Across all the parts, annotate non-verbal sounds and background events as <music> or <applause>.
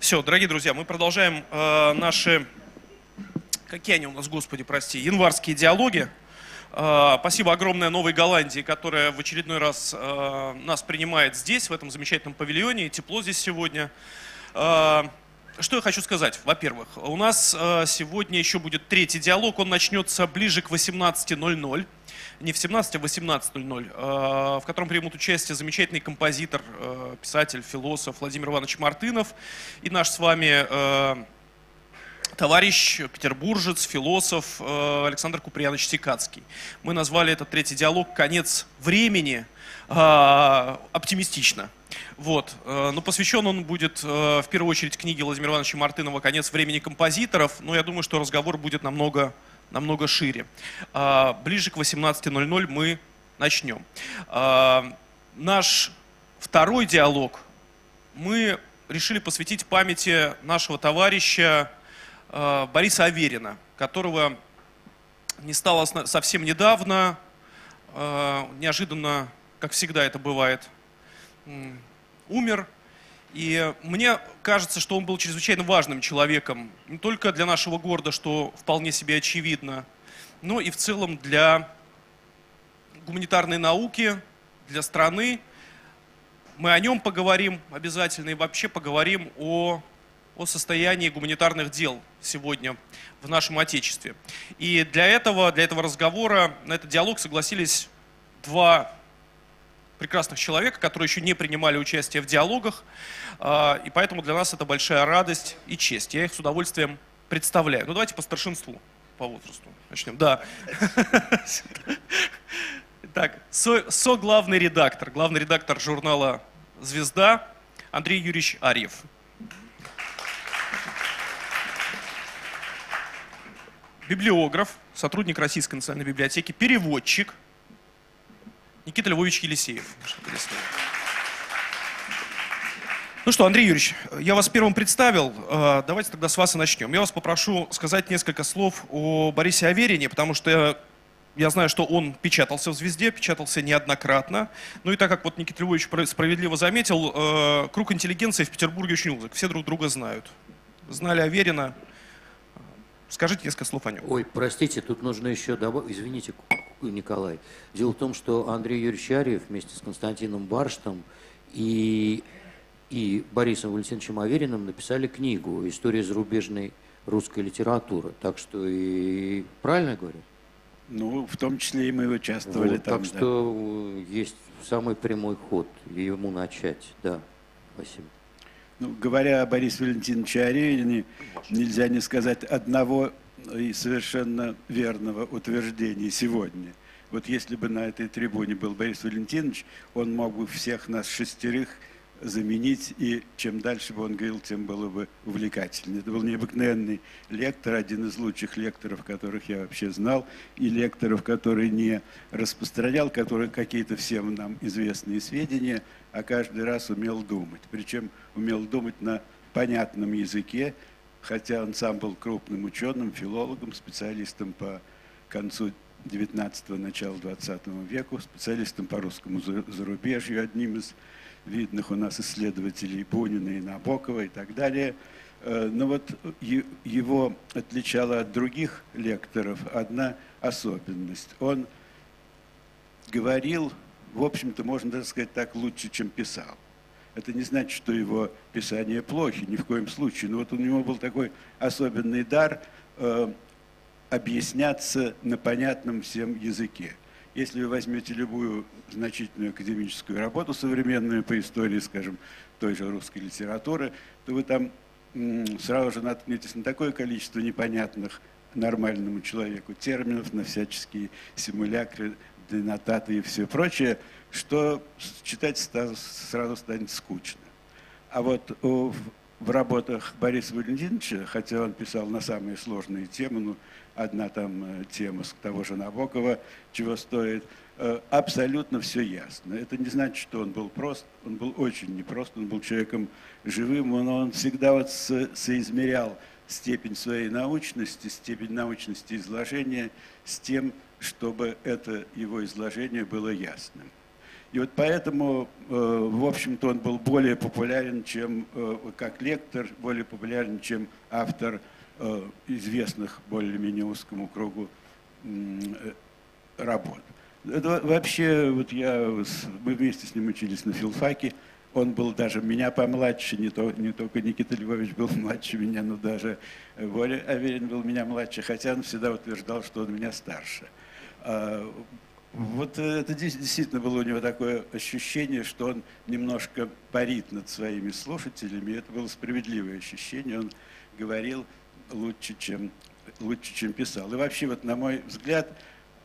Все, дорогие друзья, мы продолжаем э, наши, какие они у нас, господи, прости, январские диалоги. Э, спасибо огромное Новой Голландии, которая в очередной раз э, нас принимает здесь, в этом замечательном павильоне. Тепло здесь сегодня. Э, что я хочу сказать? Во-первых, у нас э, сегодня еще будет третий диалог. Он начнется ближе к 18.00 не в 17, а в 18.00, э, в котором примут участие замечательный композитор, э, писатель, философ Владимир Иванович Мартынов и наш с вами э, товарищ, петербуржец, философ Александр Куприянович Сикацкий. Мы назвали этот третий диалог «Конец времени» оптимистично. Вот. Но посвящен он будет в первую очередь книге Владимира Ивановича Мартынова «Конец времени композиторов». Но я думаю, что разговор будет намного намного шире. А, ближе к 18.00 мы начнем. А, наш второй диалог мы решили посвятить памяти нашего товарища а, Бориса Аверина, которого не стало совсем недавно, неожиданно, как всегда это бывает, умер и мне кажется, что он был чрезвычайно важным человеком, не только для нашего города, что вполне себе очевидно, но и в целом для гуманитарной науки, для страны. Мы о нем поговорим обязательно и вообще поговорим о, о состоянии гуманитарных дел сегодня в нашем Отечестве. И для этого, для этого разговора, на этот диалог согласились два прекрасных человека, которые еще не принимали участие в диалогах. А, и поэтому для нас это большая радость и честь. Я их с удовольствием представляю. Ну давайте по старшинству, по возрасту начнем. Да. <laughs> Так, со, со главный редактор, главный редактор журнала «Звезда» Андрей Юрьевич Арьев. Библиограф, сотрудник Российской национальной библиотеки, переводчик Никита Львович Елисеев. Ну что, Андрей Юрьевич, я вас первым представил. Э, давайте тогда с вас и начнем. Я вас попрошу сказать несколько слов о Борисе Аверине, потому что я знаю, что он печатался в «Звезде», печатался неоднократно. Ну и так как вот Никита Львович справедливо заметил, э, круг интеллигенции в Петербурге очень узок. Все друг друга знают. Знали Аверина. Скажите несколько слов о нем. Ой, простите, тут нужно еще добавить, извините, Николай. Дело в том, что Андрей Юрьевич Арьев вместе с Константином Барштом и и Борисом Валентиновичем Авериным написали книгу «История зарубежной русской литературы». Так что и правильно я говорю? Ну, в том числе и мы участвовали вот, там. Так да. что есть самый прямой ход ему начать, да. Спасибо. Ну, говоря о Борисе Валентиновиче Аревине, нельзя не сказать одного и совершенно верного утверждения сегодня. Вот если бы на этой трибуне был Борис Валентинович, он мог бы всех нас шестерых заменить, и чем дальше бы он говорил, тем было бы увлекательнее. Это был необыкновенный лектор, один из лучших лекторов, которых я вообще знал, и лекторов, который не распространял, который какие-то всем нам известные сведения, а каждый раз умел думать. Причем умел думать на понятном языке, хотя он сам был крупным ученым, филологом, специалистом по концу 19-го, начала 20 века, специалистом по русскому зарубежью, одним из видных у нас исследователей Бунина и Набокова и так далее. Э, но вот его отличала от других лекторов одна особенность. Он говорил, в общем-то, можно даже сказать так, лучше, чем писал. Это не значит, что его писания плохи, ни в коем случае. Но вот у него был такой особенный дар э, объясняться на понятном всем языке. Если вы возьмете любую значительную академическую работу современную по истории, скажем, той же русской литературы, то вы там сразу же наткнетесь на такое количество непонятных нормальному человеку терминов, на всяческие симулякры, денотаты и все прочее, что читать сразу станет скучно. А вот в работах Бориса Валентиновича, хотя он писал на самые сложные темы, ну, одна там э, тема с того же Набокова, чего стоит, э, абсолютно все ясно. Это не значит, что он был прост, он был очень непрост, он был человеком живым, но он всегда вот соизмерял степень своей научности, степень научности изложения с тем, чтобы это его изложение было ясным. И вот поэтому, э, в общем-то, он был более популярен, чем э, как лектор, более популярен, чем автор э, известных более-менее узкому кругу работ. Это вообще, вот я, мы вместе с ним учились на филфаке, он был даже меня помладше, не, то, не только Никита Львович был младше меня, но даже Воля Аверин был меня младше, хотя он всегда утверждал, что он меня старше. А, вот это действительно было у него такое ощущение, что он немножко парит над своими слушателями. Это было справедливое ощущение. Он говорил лучше, чем, лучше, чем писал. И вообще, вот на мой взгляд,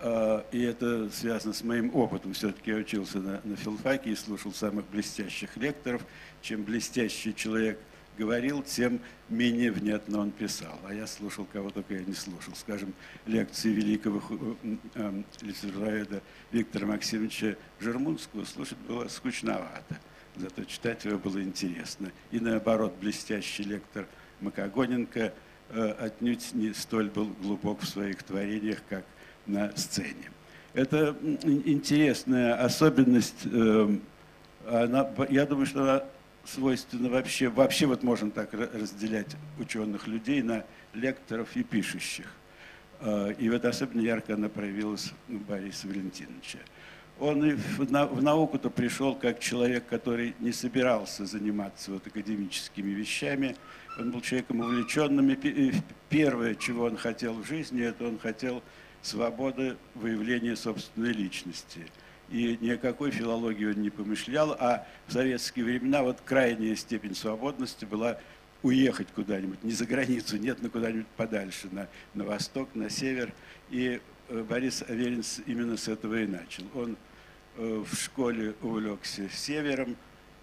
э, и это связано с моим опытом, все-таки я учился на, на филфаке и слушал самых блестящих лекторов. Чем блестящий человек говорил, тем менее внятно он писал. А я слушал, кого только я не слушал. Скажем, лекции великого э, э, литературоведа Виктора Максимовича Жермунского слушать было скучновато. Зато читать его было интересно. И наоборот, блестящий лектор Макогоненко э, отнюдь не столь был глубок в своих творениях, как на сцене. Это интересная особенность. Она, я думаю, что она свойственно вообще, вообще вот можно так разделять ученых людей на лекторов и пишущих. А, и вот особенно ярко она проявилась у Бориса Валентиновича. Он и в науку-то пришел как человек, который не собирался заниматься вот академическими вещами. Он был человеком увлеченным. И первое, чего он хотел в жизни, это он хотел свободы выявления собственной личности – и ни о какой филологии он не помышлял, а в советские времена вот крайняя степень свободности была уехать куда-нибудь, не за границу, нет, но куда-нибудь подальше, на, на восток, на север. И э, Борис Аверин именно с этого и начал. Он э, в школе увлекся севером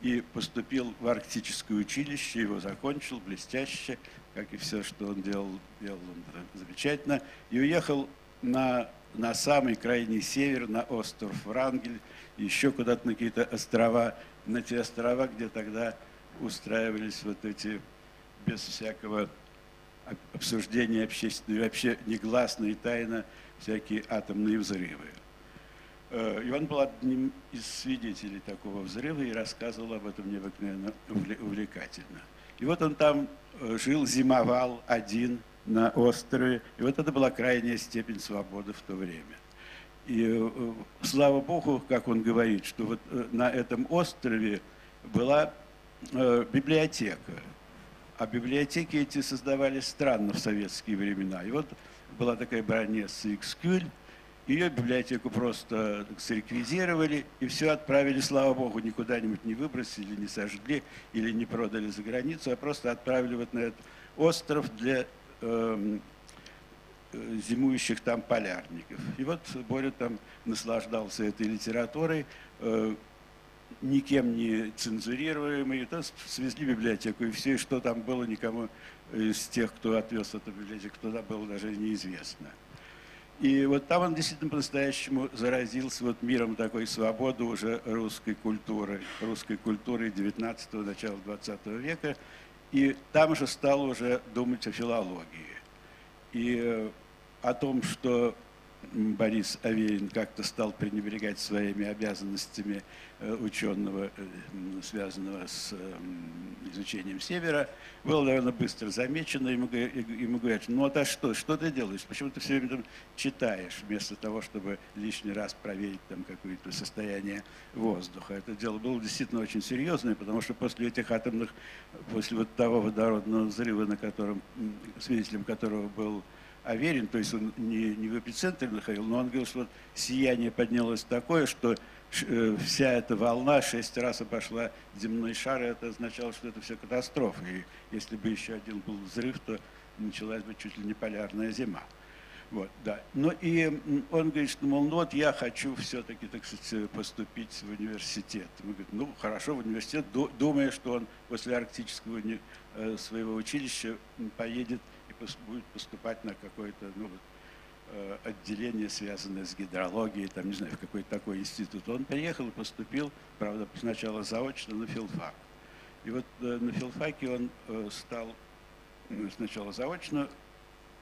и поступил в арктическое училище, его закончил блестяще, как и все, что он делал, делал он замечательно, и уехал на на самый крайний север, на остров Врангель, еще куда-то на какие-то острова, на те острова, где тогда устраивались вот эти без всякого обсуждения общественного, вообще негласно и тайно всякие атомные взрывы. Э, и он был одним из свидетелей такого взрыва и рассказывал об этом необыкновенно увлекательно. И вот он там э, жил, зимовал один, на острове. И вот это была крайняя степень свободы в то время. И э, слава Богу, как он говорит, что вот э, на этом острове была э, библиотека. А библиотеки эти создавались странно в советские времена. И вот была такая баронесса Экскюль, ее библиотеку просто среквизировали и все отправили, слава богу, не куда-нибудь не выбросили, не сожгли или не продали за границу, а просто отправили вот на этот остров для э, зимующих там полярников. И вот Боря там наслаждался этой литературой, э, никем не цензурируемый. То свезли библиотеку, и все, что там было, никому из тех, кто отвез эту библиотеку туда, было даже неизвестно. И вот там он действительно по-настоящему заразился вот миром такой свободы уже русской культуры, русской культуры 19-го, начала 20 века. И там же стал уже думать о филологии. И э, о том, что Борис Аверин как-то стал пренебрегать своими обязанностями э, ученого, э, связанного с изучением Севера, было довольно быстро замечено. Ему, ему говорят, ну а что, что ты делаешь? Почему ты все время там читаешь, вместо того, чтобы лишний раз проверить там какое-то состояние воздуха? Это дело было действительно очень серьезное, потому что после этих атомных, после вот того водородного взрыва, на котором, свидетелем которого был Аверин, то есть он не, не в эпицентре находил, но он говорил, что вот сияние поднялось такое, что э, вся эта волна шесть раз обошла земной шар, и это означало, что это все катастрофа. И если бы еще один был взрыв, то началась бы чуть ли не полярная зима. Вот, да. Ну и он говорит, что, мол, ну вот я хочу все-таки, так сказать, поступить в университет. Мы говорим, ну хорошо, в университет, думая, что он после арктического э, своего училища поедет будет поступать на какое-то ну, э, отделение, связанное с гидрологией, там, не знаю, в какой-то такой институт. Он приехал и поступил, правда, сначала заочно на филфак. И вот э, на филфаке он э, стал ну, сначала заочно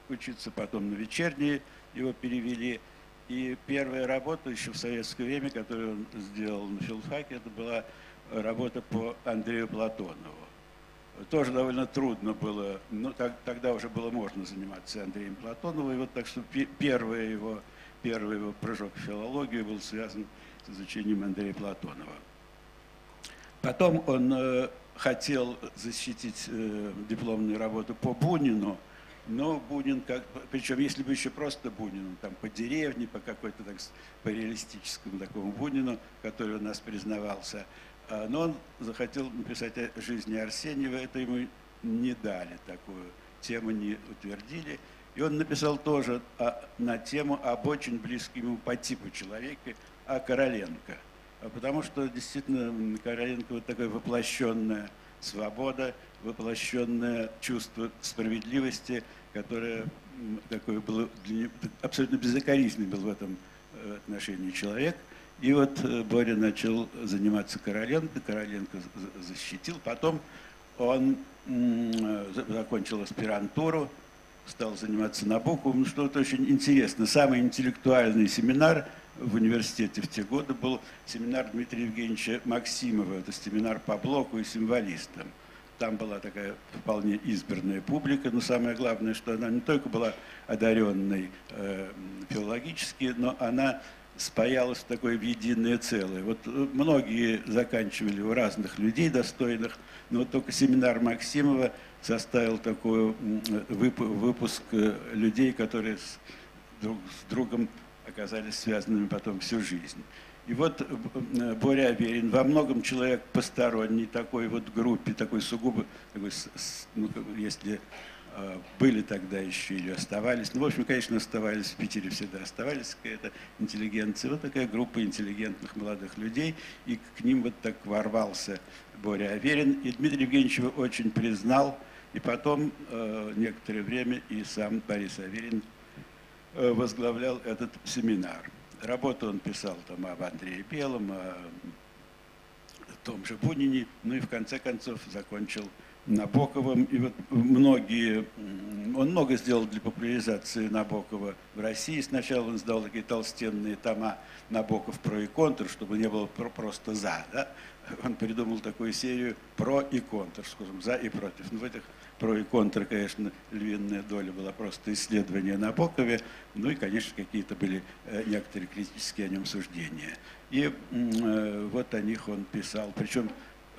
учиться, потом на вечерние его перевели. И первая работа еще в советское время, которую он сделал на филфаке, это была работа по Андрею Платонову. Тоже довольно трудно было, но так, тогда уже было можно заниматься Андреем Платоновым. И вот так что первый его, первый его прыжок в филологию был связан с изучением Андрея Платонова. Потом он э, хотел защитить э, дипломную работу по Бунину, но Бунин, как, причем если бы еще просто Бунину, там по деревне, по какой-то так, по реалистическому такому Бунину, который у нас признавался, но он захотел написать о жизни Арсеньева, это ему не дали такую тему, не утвердили. И он написал тоже о, на тему об очень близком ему по типу человека, о Короленко. А потому что действительно Короленко вот такая воплощенная свобода, воплощенное чувство справедливости, которое такое было для него, абсолютно безукоризненный был в этом э, отношении человек. И вот э, Боря начал заниматься Короленко, Короленко защитил. Потом он закончил аспирантуру, стал заниматься Набоковым. Ну, что-то очень интересно. Самый интеллектуальный семинар в университете в те годы был семинар Дмитрия Евгеньевича Максимова. Это семинар по блоку и символистам. Там была такая вполне избранная публика, но самое главное, что она не только была одаренной э, филологически, но она спаялась в такое в единое целое. Вот э, многие заканчивали у разных людей достойных, но только семинар Максимова составил такой выпуск э, людей, которые друг, с другом оказались связанными потом всю жизнь. И вот э, Боря Аверин во многом человек посторонний такой вот группе, такой сугубо, такой, ну, если э, были тогда еще или оставались, ну, в общем, конечно, оставались, в Питере всегда оставались какая-то интеллигенция, вот такая группа интеллигентных молодых людей, и к ним вот так ворвался Боря Аверин, и Дмитрий Евгеньевич его очень признал, и потом э, некоторое время и сам Борис Аверин э, возглавлял этот семинар. Работу он писал там об Андрее Белом, о том же Бунине, ну и в конце концов закончил Набоковым. И вот многие, он много сделал для популяризации Набокова в России. Сначала он сдал такие толстенные тома Набоков про и контр, чтобы не было просто за. Да? Он придумал такую серию про и контр, скажем, за и против. Ну, в этих про и контр, конечно, львиная доля была просто исследование Набокове, ну и, конечно, какие-то были э, некоторые критические о нем суждения. И э, вот о них он писал, причем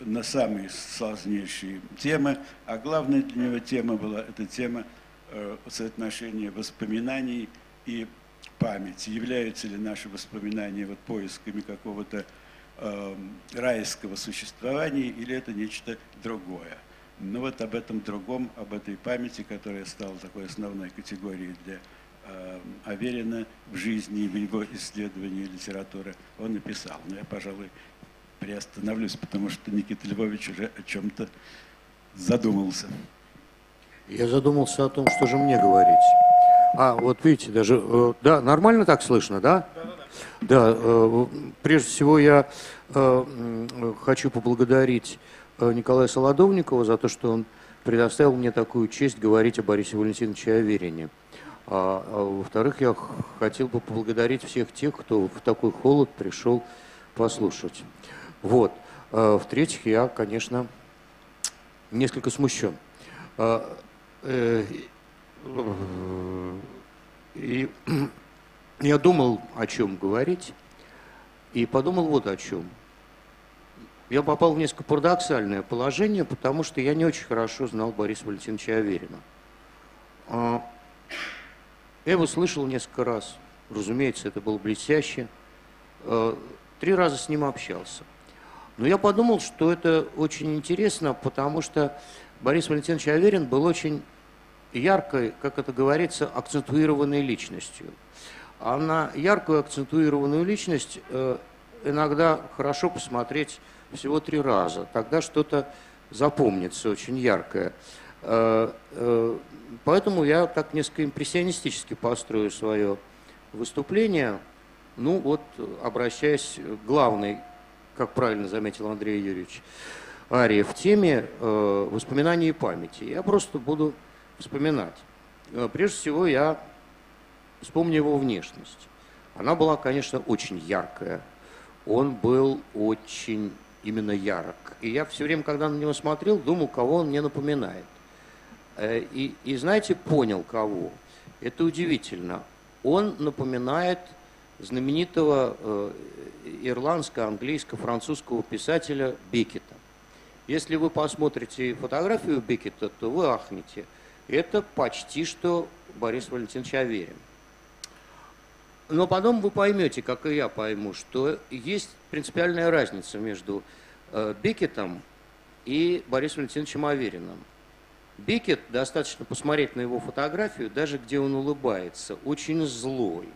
на самые сложнейшие темы, а главная для него тема была эта тема э, соотношения воспоминаний и памяти. Являются ли наши воспоминания вот поисками какого-то э, райского существования или это нечто другое. Но вот об этом другом, об этой памяти, которая стала такой основной категорией для э, Аверина в жизни в его исследовании литературы, он написал. Но я, пожалуй, приостановлюсь, потому что Никита Львович уже о чем-то задумался. Я задумался о том, что же мне говорить. А, вот видите, даже, э, да, нормально так слышно, да? Да, да, да. Да, прежде всего я э, хочу поблагодарить Э, Николая Солодовникова за то, что он предоставил мне такую честь говорить о Борисе Валентиновиче Аверине. А, а во-вторых, я хотел бы поблагодарить всех тех, кто в такой холод пришел послушать. Вот. А, в-третьих, я, конечно, несколько смущен. А, э, и я думал, о чем говорить, и подумал вот о чем – я попал в несколько парадоксальное положение, потому что я не очень хорошо знал Бориса Валентиновича Аверина. А, я его слышал несколько раз. Разумеется, это было блестяще. Три раза с ним общался. Но я подумал, что это очень интересно, потому что Борис Валентинович Аверин был очень яркой, как это говорится, акцентуированной личностью. А на яркую акцентуированную личность э, иногда хорошо посмотреть всего три раза. Тогда что-то запомнится очень яркое. Э, э, поэтому я так несколько импрессионистически построю свое выступление. Ну вот, обращаясь к главной, как правильно заметил Андрей Юрьевич, Ария, в теме э, воспоминаний и памяти. Я просто буду вспоминать. Прежде всего, я вспомню его внешность. Она была, конечно, очень яркая. Он был очень именно ярок. И я все время, когда на него смотрел, думал, кого он мне напоминает. Э, и, и знаете, понял кого. Это удивительно. Он напоминает знаменитого э, ирландского, английского, французского писателя Бекета. Если вы посмотрите фотографию Бекета, то вы ахнете. Это почти что Борис Валентинович Аверин. Но потом вы поймете, как и я пойму, что есть принципиальная разница между э, Бекетом и Борисом Валентиновичем Авериным. Бекет, достаточно посмотреть на его фотографию, даже где он улыбается, очень злой.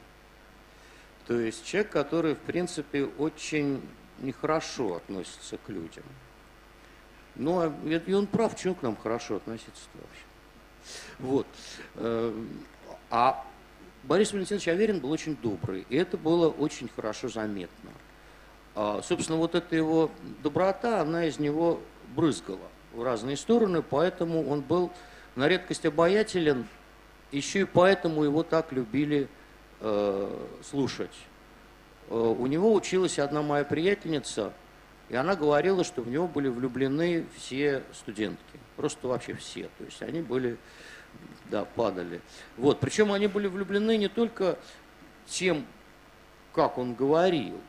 То есть человек, который, в принципе, очень нехорошо относится к людям. Ну, а и он прав, чего к нам хорошо относиться-то вообще. Вот. Эм, а Борис Валентинович Аверин был очень добрый, и это было очень хорошо заметно. А, собственно, вот эта его доброта, она из него брызгала в разные стороны, поэтому он был на редкость обаятелен, еще и поэтому его так любили э, слушать. Э, у него училась одна моя приятельница, и она говорила, что в него были влюблены все студентки, просто вообще все, то есть они были да, падали. Вот. Причем они были влюблены не только тем, как он говорил,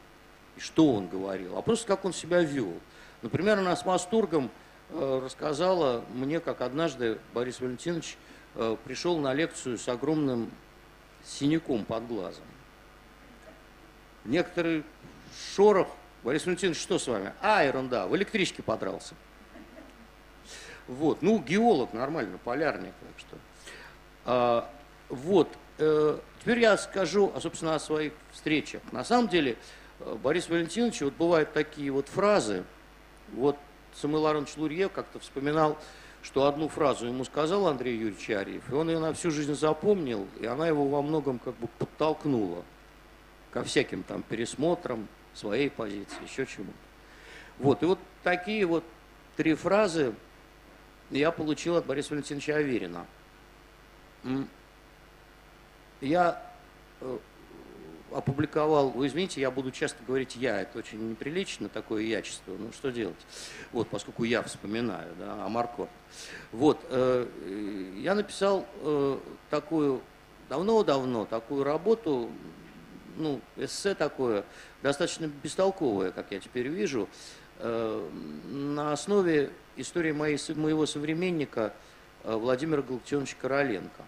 и что он говорил, а просто как он себя вел. Например, она с восторгом э, рассказала мне, как однажды Борис Валентинович пришел на лекцию с огромным синяком под глазом. Некоторый шорох. Борис Валентинович, что с вами? А, ерунда, в электричке подрался. Вот, ну, геолог нормально, полярник, так что. А, вот, э, теперь я скажу, а, собственно, о своих встречах. На самом деле, э, Борис Валентинович, вот бывают такие вот фразы, вот Самуил Аронович Лурье как-то вспоминал, что одну фразу ему сказал Андрей Юрьевич Арьев, и он ее на всю жизнь запомнил, и она его во многом как бы подтолкнула ко всяким там пересмотрам своей позиции, еще чему-то. Вот, и вот такие вот три фразы я получил от Бориса Валентиновича Аверина – я э, опубликовал, вы извините, я буду часто говорить «я», это очень неприлично, такое ячество, ну что делать, вот, поскольку я вспоминаю, да, а Марко. Вот, э, я написал э, такую, давно-давно, такую работу, ну, эссе такое, достаточно бестолковое, как я теперь вижу, э, на основе истории моей, моего современника э, Владимира Галактионовича Короленко.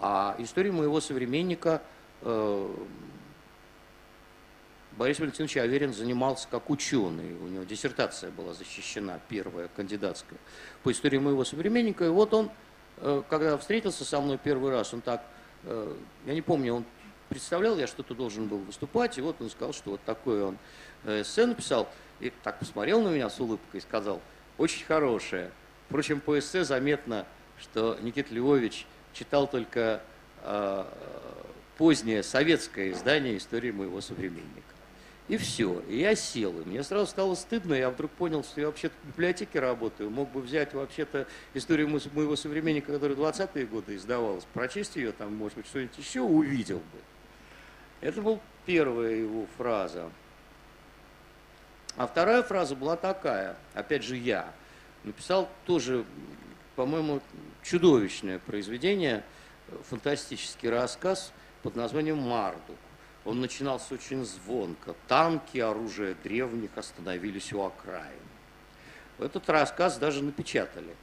А историю моего современника э, Борис Валентинович Аверин занимался как ученый. У него диссертация была защищена, первая, кандидатская, по истории моего современника. И вот он, э, когда встретился со мной первый раз, он так, э, я не помню, он представлял, я что-то должен был выступать, и вот он сказал, что вот такой он эссе написал, и так посмотрел на меня с улыбкой и сказал, очень хорошее. Впрочем, по эссе заметно, что Никита Львович читал только э, позднее советское издание истории моего современника. И все. И я сел. И мне сразу стало стыдно. Я вдруг понял, что я вообще-то в библиотеке работаю. Мог бы взять вообще-то историю моего современника, которая 20-е годы издавалась, прочесть ее, там, может быть, что-нибудь еще увидел бы. Это была первая его фраза. А вторая фраза была такая, опять же я, написал тоже, по-моему, чудовищное произведение, фантастический рассказ под названием «Мардук». Он начинался очень звонко. Танки, оружие древних остановились у окраин. Этот рассказ даже напечатали.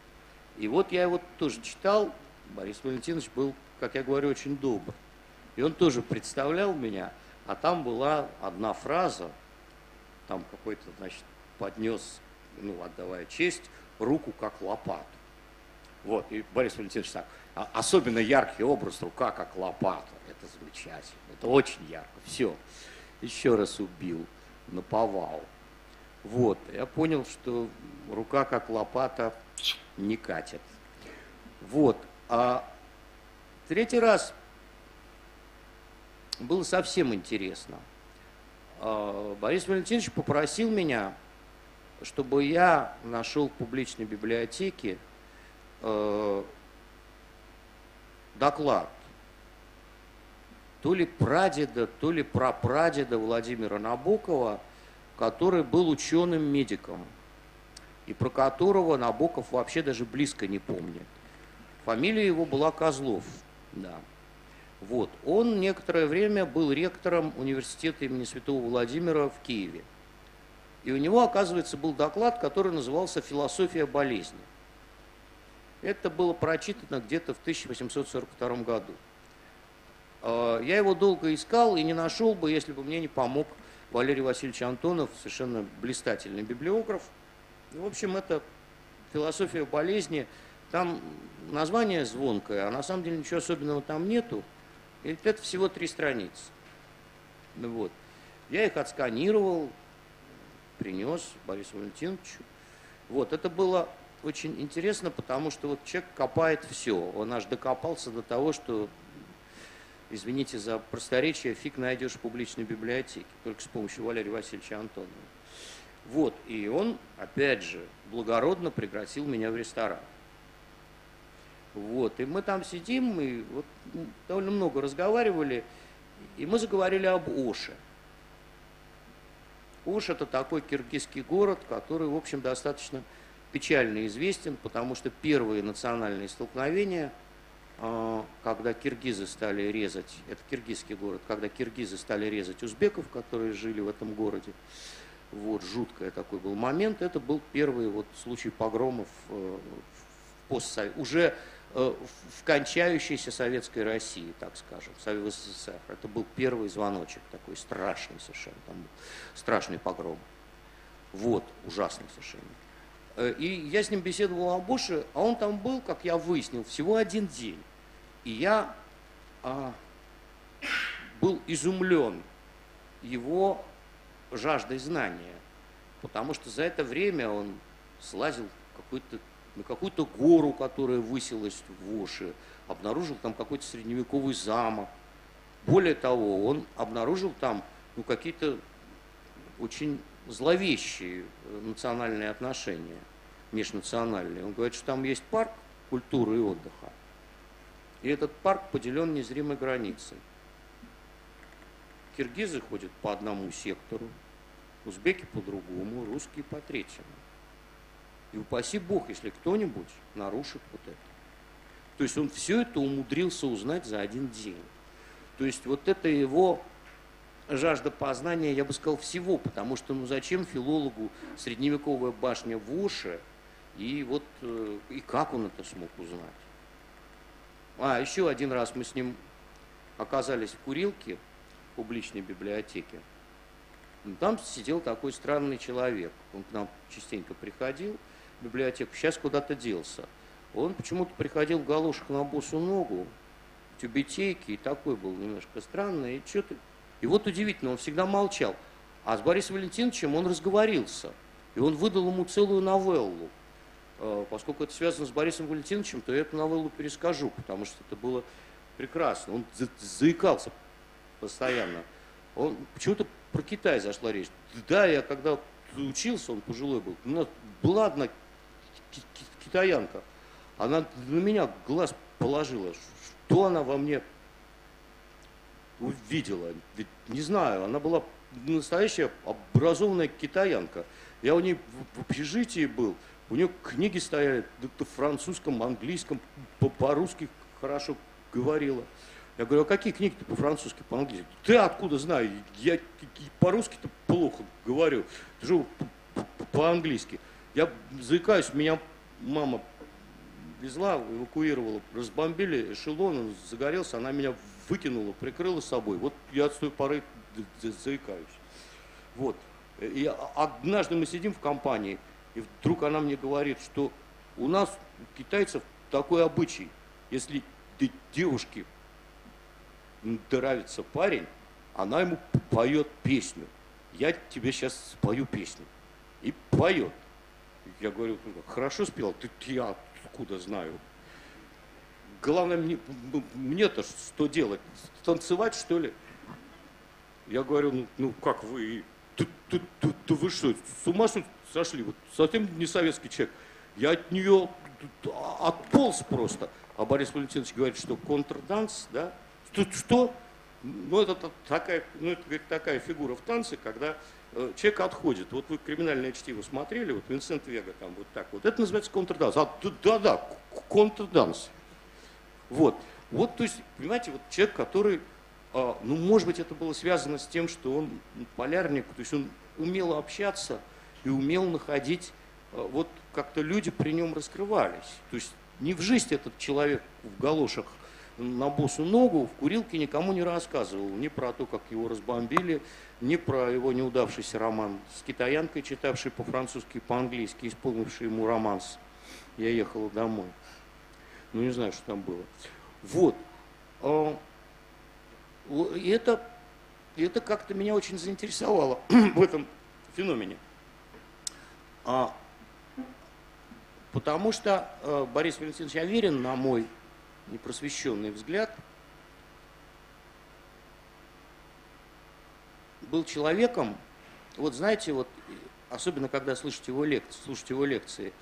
И вот я его тоже читал. Борис Валентинович был, как я говорю, очень добр. И он тоже представлял меня, а там была одна фраза, там какой-то, значит, поднес, ну, отдавая честь, руку как лопату. Вот, и Борис Валентинович так, а, особенно яркий образ, рука как лопата. Это замечательно, это очень ярко. Все, еще раз убил, наповал. Вот, я понял, что рука как лопата не катит. Вот, а третий раз было совсем интересно. А, Борис Валентинович попросил меня, чтобы я нашел в публичной библиотеке э, доклад то ли прадеда, то ли прапрадеда Владимира Набокова, который был ученым-медиком, и про которого Набоков вообще даже близко не помнит. Фамилия его была Козлов, да. Вот. Он некоторое время был ректором университета имени Святого Владимира в Киеве. И у него, оказывается, был доклад, который назывался «Философия болезни». Это было прочитано где-то в 1842 году. А, я его долго искал и не нашел бы, если бы мне не помог Валерий Васильевич Антонов, совершенно блистательный библиограф. В общем, это философия болезни. Там название звонкое, а на самом деле ничего особенного там нету. И это всего три страницы. Вот. Я их отсканировал, принес Борису Валентиновичу. Вот, это было очень интересно, потому что вот человек копает все. Он аж докопался до того, что извините за просторечие, фиг найдешь в публичной библиотеке, только с помощью Валерия Васильевича Антонова. Вот, и он, опять же, благородно пригласил меня в ресторан. Вот, и мы там сидим, и вот довольно много разговаривали, и мы заговорили об Оше. Ош – это такой киргизский город, который, в общем, достаточно печально известен, потому что первые национальные столкновения – когда киргизы стали резать, это киргизский город, когда киргизы стали резать узбеков, которые жили в этом городе, вот, жуткий такой был момент, это был первый вот случай погромов э, в постсовет, уже э, в кончающейся советской России, так скажем, в СССР. Это был первый звоночек, такой страшный совершенно, там был страшный погром. Вот, ужасный совершенно. Э, и я с ним беседовал о Боше, а он там был, как я выяснил, всего один день. И я а, был изумлен его жаждой знания, потому что за это время он слазил на какую-то гору, которая высилась в Оши, обнаружил там какой-то средневековый замок. Более того, он обнаружил там ну, какие-то очень зловещие национальные отношения, межнациональные. Он говорит, что там есть парк культуры и отдыха, и этот парк поделен незримой границей. Киргизы ходят по одному сектору, узбеки по другому, русские по третьему. И упаси Бог, если кто-нибудь нарушит вот это. То есть он все это умудрился узнать за один день. То есть вот это его жажда познания, я бы сказал, всего, потому что ну зачем филологу средневековая башня в уши, и вот э, и как он это смог узнать? А, еще один раз мы с ним оказались в курилке публичной библиотеке. Там сидел такой странный человек. Он к нам частенько приходил в библиотеку, сейчас куда-то делся. Он почему-то приходил в галошах на босу ногу, в тюбетейке, и такой был немножко странный. И, что-то... и вот удивительно, он всегда молчал. А с Борисом Валентиновичем он разговорился. И он выдал ему целую новеллу. Э, поскольку это связано с Борисом Валентиновичем, то я эту новеллу перескажу, потому что это было прекрасно. Он заикался постоянно. Он почему-то про Китай зашла речь. Да, я когда учился, он пожилой был, у нас была одна китаянка, она на меня глаз положила. Что она во мне увидела? Не знаю, она была настоящая образованная китаянка. Я у нее в общежитии был, у нее книги стояли на французском, английском, по-русски хорошо говорила. Я говорю, а какие книги-то по-французски, по-английски? Ты откуда знаю? Я по-русски-то плохо говорю, живу по-английски. Я заикаюсь, меня мама везла, эвакуировала, разбомбили эшелон, он загорелся, она меня выкинула, прикрыла собой. Вот я с той поры заикаюсь. Вот. И однажды мы сидим в компании, и вдруг она мне говорит, что у нас, у китайцев, такой обычай. Если девушке нравится парень, она ему поет песню. Я тебе сейчас спою песню. И поет. Я говорю, хорошо спел, ты я откуда знаю? Главное, мне, мне-то что делать? Танцевать, что ли? Я говорю, ну, ну как вы, ты, ты, ты, вы что, с ума сошли? Вот совсем не советский человек. Я от нее отполз просто. А Борис Валентинович говорит, что контрданс, да? Что? что? ну, это такая, ну, это такая фигура в танце, когда э, человек отходит. Вот вы криминальное чтиво смотрели, вот Винсент Вега там вот так вот. Это называется контрданс. А, да-да, контрданс. Вот. Вот, то есть, понимаете, вот человек, который, э, ну, может быть, это было связано с тем, что он полярник, то есть он умел общаться и умел находить, э, вот как-то люди при нем раскрывались. То есть не в жизнь этот человек в галошах на босу ногу в курилке никому не рассказывал. Ни про то, как его разбомбили, ни про его неудавшийся роман с китаянкой, читавшей по-французски и по-английски, исполнивший ему романс. Я ехала домой. Ну, не знаю, что там было. Вот. А, и это, это как-то меня очень заинтересовало <clears throat> в этом феномене. А, потому что э, Борис Валентинович Аверин, на мой непросвещенный взгляд, был человеком, вот знаете, вот, особенно когда слышите его лекции, слушаете его лекции,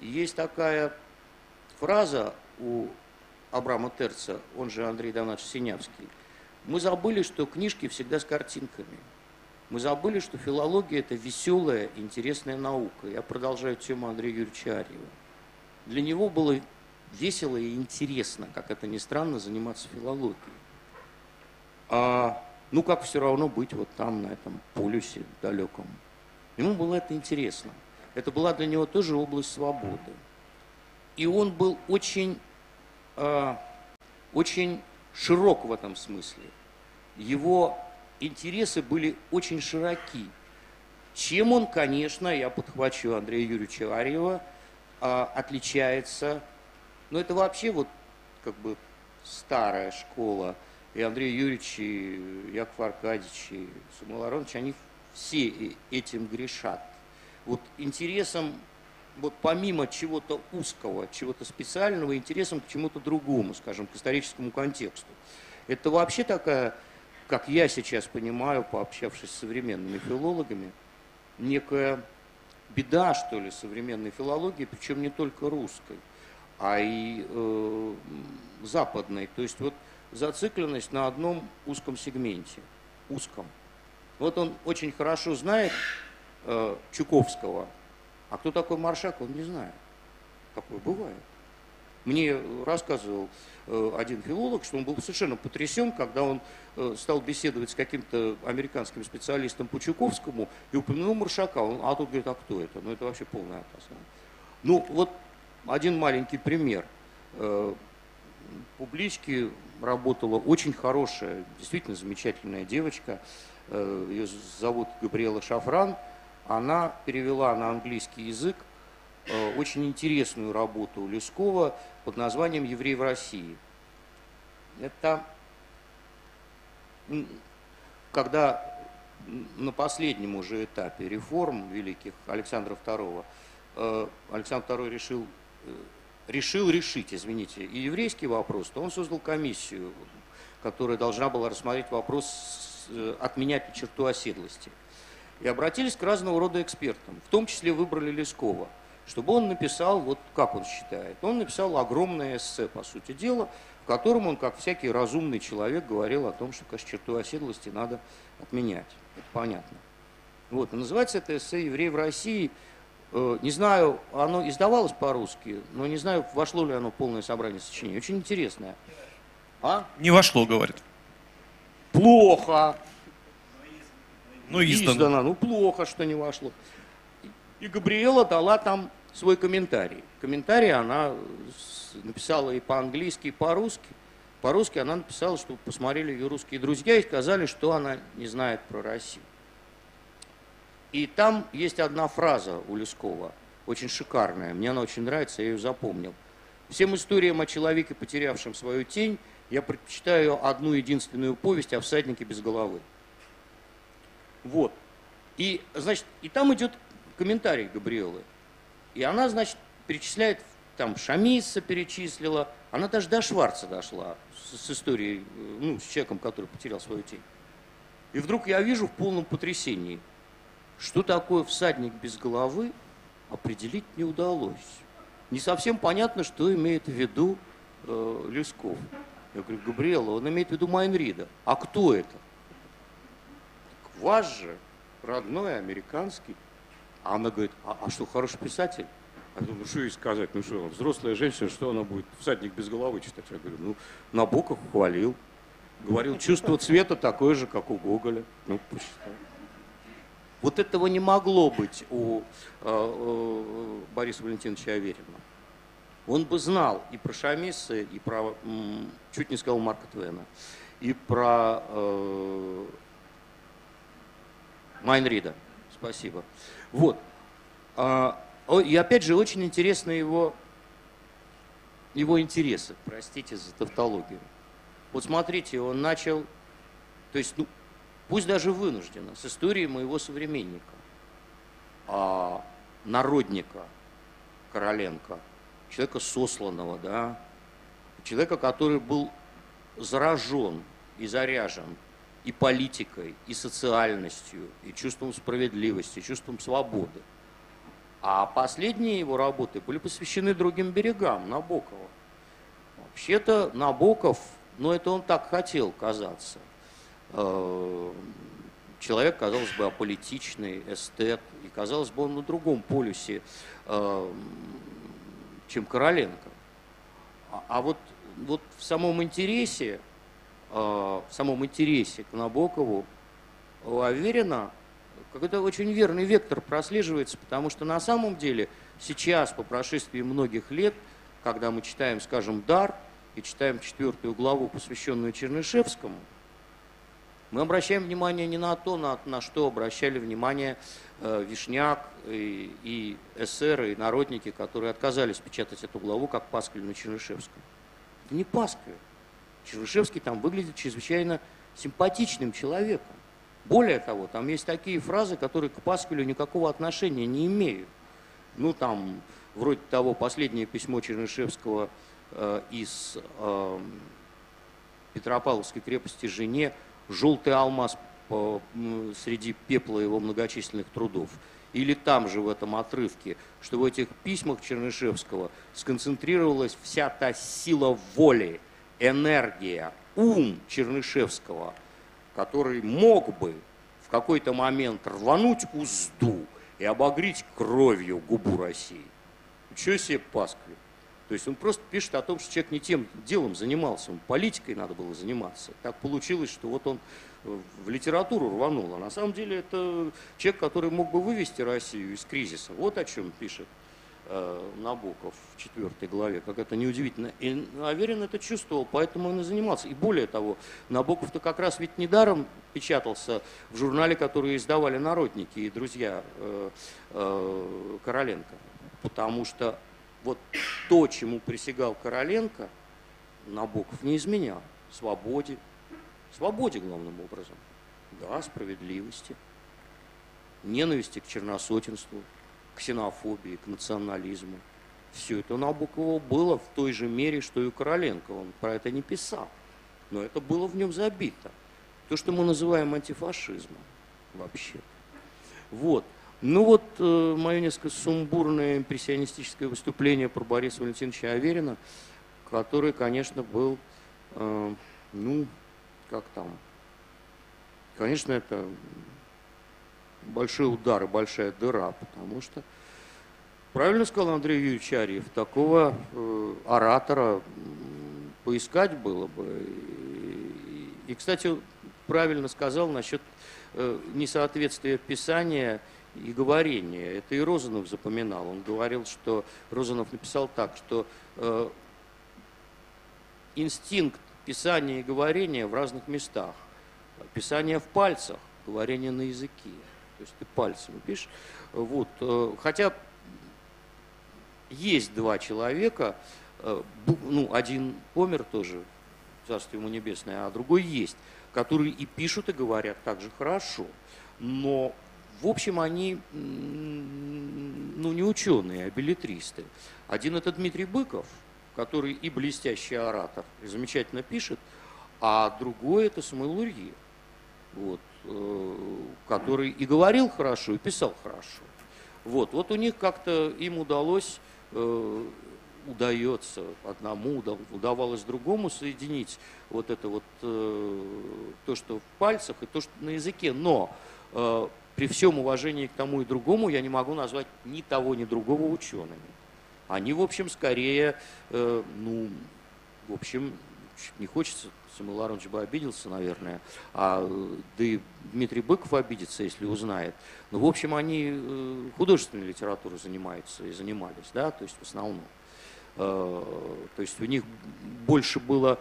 есть такая фраза у Абрама Терца, он же Андрей Давнадович Синявский, мы забыли, что книжки всегда с картинками. Мы забыли, что филология – это веселая, интересная наука. Я продолжаю тему Андрея Юрьевича Арьева. Для него было весело и интересно, как это ни странно, заниматься филологией. А, ну, как все равно быть вот там, на этом полюсе далеком. Ему было это интересно. Это была для него тоже область свободы. И он был очень, э, очень широк в этом смысле. Его интересы были очень широки. Чем он, конечно, я подхвачу Андрея Юрьевича Арьева, э, отличается но это вообще вот как бы старая школа. И Андрей Юрьевич, и Яков Аркадьевич, и Самуил Аронович, они все этим грешат. Вот интересом, вот помимо чего-то узкого, чего-то специального, интересом к чему-то другому, скажем, к историческому контексту. Это вообще такая, как я сейчас понимаю, пообщавшись с современными филологами, некая беда, что ли, современной филологии, причем не только русской а и э, западной. То есть вот зацикленность на одном узком сегменте, узком. Вот он очень хорошо знает э, Чуковского, а кто такой Маршак, он не знает. Такое бывает. Мне рассказывал э, один филолог, что он был совершенно потрясен, когда он э, стал беседовать с каким-то американским специалистом по Чуковскому и упомянул Маршака. Он, а тут говорит, а кто это? Ну это вообще полная атас. Ну вот один маленький пример. Э, Публички работала очень хорошая, действительно замечательная девочка. Ее зовут Габриэла Шафран. Она перевела на английский язык очень интересную работу Лескова под названием «Еврей в России». Это когда на последнем уже этапе реформ великих Александра II Александр II решил Э, решил решить, извините, и еврейский вопрос, то он создал комиссию, которая должна была рассмотреть вопрос э, отменять черту оседлости. И обратились к разного рода экспертам, в том числе выбрали Лескова, чтобы он написал, вот как он считает, он написал огромное эссе, по сути дела, в котором он, как всякий разумный человек, говорил о том, что, конечно, черту оседлости надо отменять. Это понятно. Вот, называется это эссе «Еврей в России», Э, не знаю, оно издавалось по-русски, но не знаю, вошло ли оно в полное собрание сочинений. Очень интересное. А? Не вошло, говорит. Плохо. Ну, издано. издано. Ну, плохо, что не вошло. И Габриэла дала там свой комментарий. Комментарий она написала и по-английски, и по-русски. По-русски она написала, что посмотрели ее русские друзья и сказали, что она не знает про Россию. И там есть одна фраза у Лескова, очень шикарная, мне она очень нравится, я ее запомнил. Всем историям о человеке, потерявшем свою тень, я предпочитаю одну единственную повесть о всаднике без головы. Вот. И, значит, и там идет комментарий Габриэлы. И она, значит, перечисляет, там, Шамиса перечислила, она даже до Шварца дошла с, с историей, ну, с человеком, который потерял свою тень. И вдруг я вижу в полном потрясении – что такое всадник без головы, определить не удалось. Не совсем понятно, что имеет в виду э, Люсков. Я говорю, Габриэла, он имеет в виду Майнрида. А кто это? Так ваш же, родной, американский. А она говорит, а, а что, хороший писатель? Я думаю, ну что ей сказать, ну что, взрослая женщина, что она будет, всадник без головы читать? Я говорю, ну, Набоков хвалил. Говорил, чувство цвета такое же, как у Гоголя. Ну, почитай. Вот этого не могло быть у э, э, Бориса Валентиновича Аверина. Он бы знал и про Шамиса, и про, чуть не сказал Марка Твена, и про э, Майнрида. Спасибо. Вот. А, и опять же, очень интересны его, его интересы. Простите за тавтологию. Вот смотрите, он начал, то есть, ну, пусть даже вынужденно, с истории моего современника, а, народника Короленко, человека сосланного, да, человека, который был заражен и заряжен и политикой, и социальностью, и чувством справедливости, и чувством свободы. А последние его работы были посвящены другим берегам Набокова. Вообще-то Набоков, ну это он так хотел казаться. Э, Человек, казалось бы, аполитичный, эстет, и казалось бы, он на другом полюсе, э, чем Короленко. А, а вот, вот в самом интересе, в самом интересе к Набокову у Аверина какой-то очень верный вектор прослеживается, потому что на самом деле сейчас, по прошествии многих лет, когда мы читаем, скажем, «Дар» и читаем четвертую главу, посвященную Чернышевскому, мы обращаем внимание не на то, на, на что обращали внимание э, Вишняк и, и эсеры, и народники, которые отказались печатать эту главу как Паскаль на Чернышевском. Это не Паскаль. Чернышевский там выглядит чрезвычайно симпатичным человеком. Более того, там есть такие фразы, которые к Паскалю никакого отношения не имеют. Ну, там, вроде того, последнее письмо Чернышевского э, из э, Петропавловской крепости жене «Желтый алмаз по- среди пепла его многочисленных трудов». Или там же в этом отрывке, что в этих письмах Чернышевского сконцентрировалась вся та сила воли, энергия, ум Чернышевского, который мог бы в какой-то момент рвануть узду и обогреть кровью губу России. Ничего себе Пасквиль. То есть он просто пишет о том, что человек не тем делом занимался, ему политикой надо было заниматься. Так получилось, что вот он э, в литературу рванул. А на самом деле это человек, который мог бы вывести Россию из кризиса. Вот о чем пишет Набоков в четвертой главе, как это неудивительно. И Аверин это чувствовал, поэтому он и занимался. И более того, Набоков-то как раз ведь недаром печатался в журнале, который издавали народники и друзья э, э, Короленко. Потому что вот то, чему присягал Короленко, Набоков не изменял. Свободе. Свободе главным образом. Да, справедливости. Ненависти к черносотенству, ксенофобии, к национализму. Все это у Набокова было в той же мере, что и у Короленко. Он про это не писал. Но это было в нем забито. То, что мы называем антифашизмом вообще. Вот. Ну вот э, мое несколько сумбурное импрессионистическое выступление про Бориса Валентиновича Аверина, который, конечно, был, э, ну, как там, конечно, это большой удар большая дыра, потому что, правильно сказал Андрей Юрьевич Арьев, такого э, оратора поискать было бы. И, и, кстати, правильно сказал насчет э, несоответствия писания и говорения. Это и Розанов запоминал. Он говорил, что Розанов написал так, что э, инстинкт писания и говорения в разных местах. Писание в пальцах, говорение на языке. То есть ты пальцами пишешь. Вот. э, Хотя есть два человека, э, ну, один помер тоже, царство ему небесное, а другой есть, которые и пишут, и говорят так же хорошо. Но, в общем, они, ну, не ученые, а билетристы. Один это Дмитрий Быков, который и блестящий оратор, и замечательно пишет, а другой это Самуил Лурье, вот, который и говорил хорошо, и писал хорошо. Вот, вот у них как-то им удалось э, удается одному, удавалось другому соединить вот это вот э, то, что в пальцах и то, что на языке. Но э, при всем уважении к тому и другому я не могу назвать ни того, ни другого учеными. Они, в общем, скорее, э, ну, в общем, не хочется, Самуил Аронович бы обиделся, наверное, а да и Дмитрий Быков обидится, если узнает. Но, в общем, они э, художественной литературой занимаются и занимались, да, то есть в основном. Э, то есть у них больше было,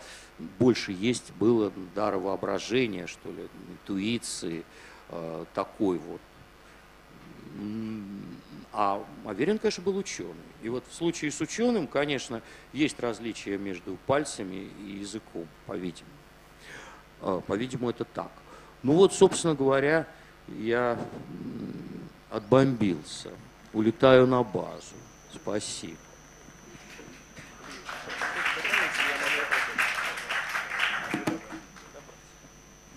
больше есть было дара воображения, что ли, интуиции, э, такой вот. А Аверин, конечно, был ученый. И вот в случае с ученым, конечно, есть различия между пальцами и языком, по-видимому. Э, по-видимому, это так. Ну вот, собственно говоря, я отбомбился. Улетаю на базу. Спасибо.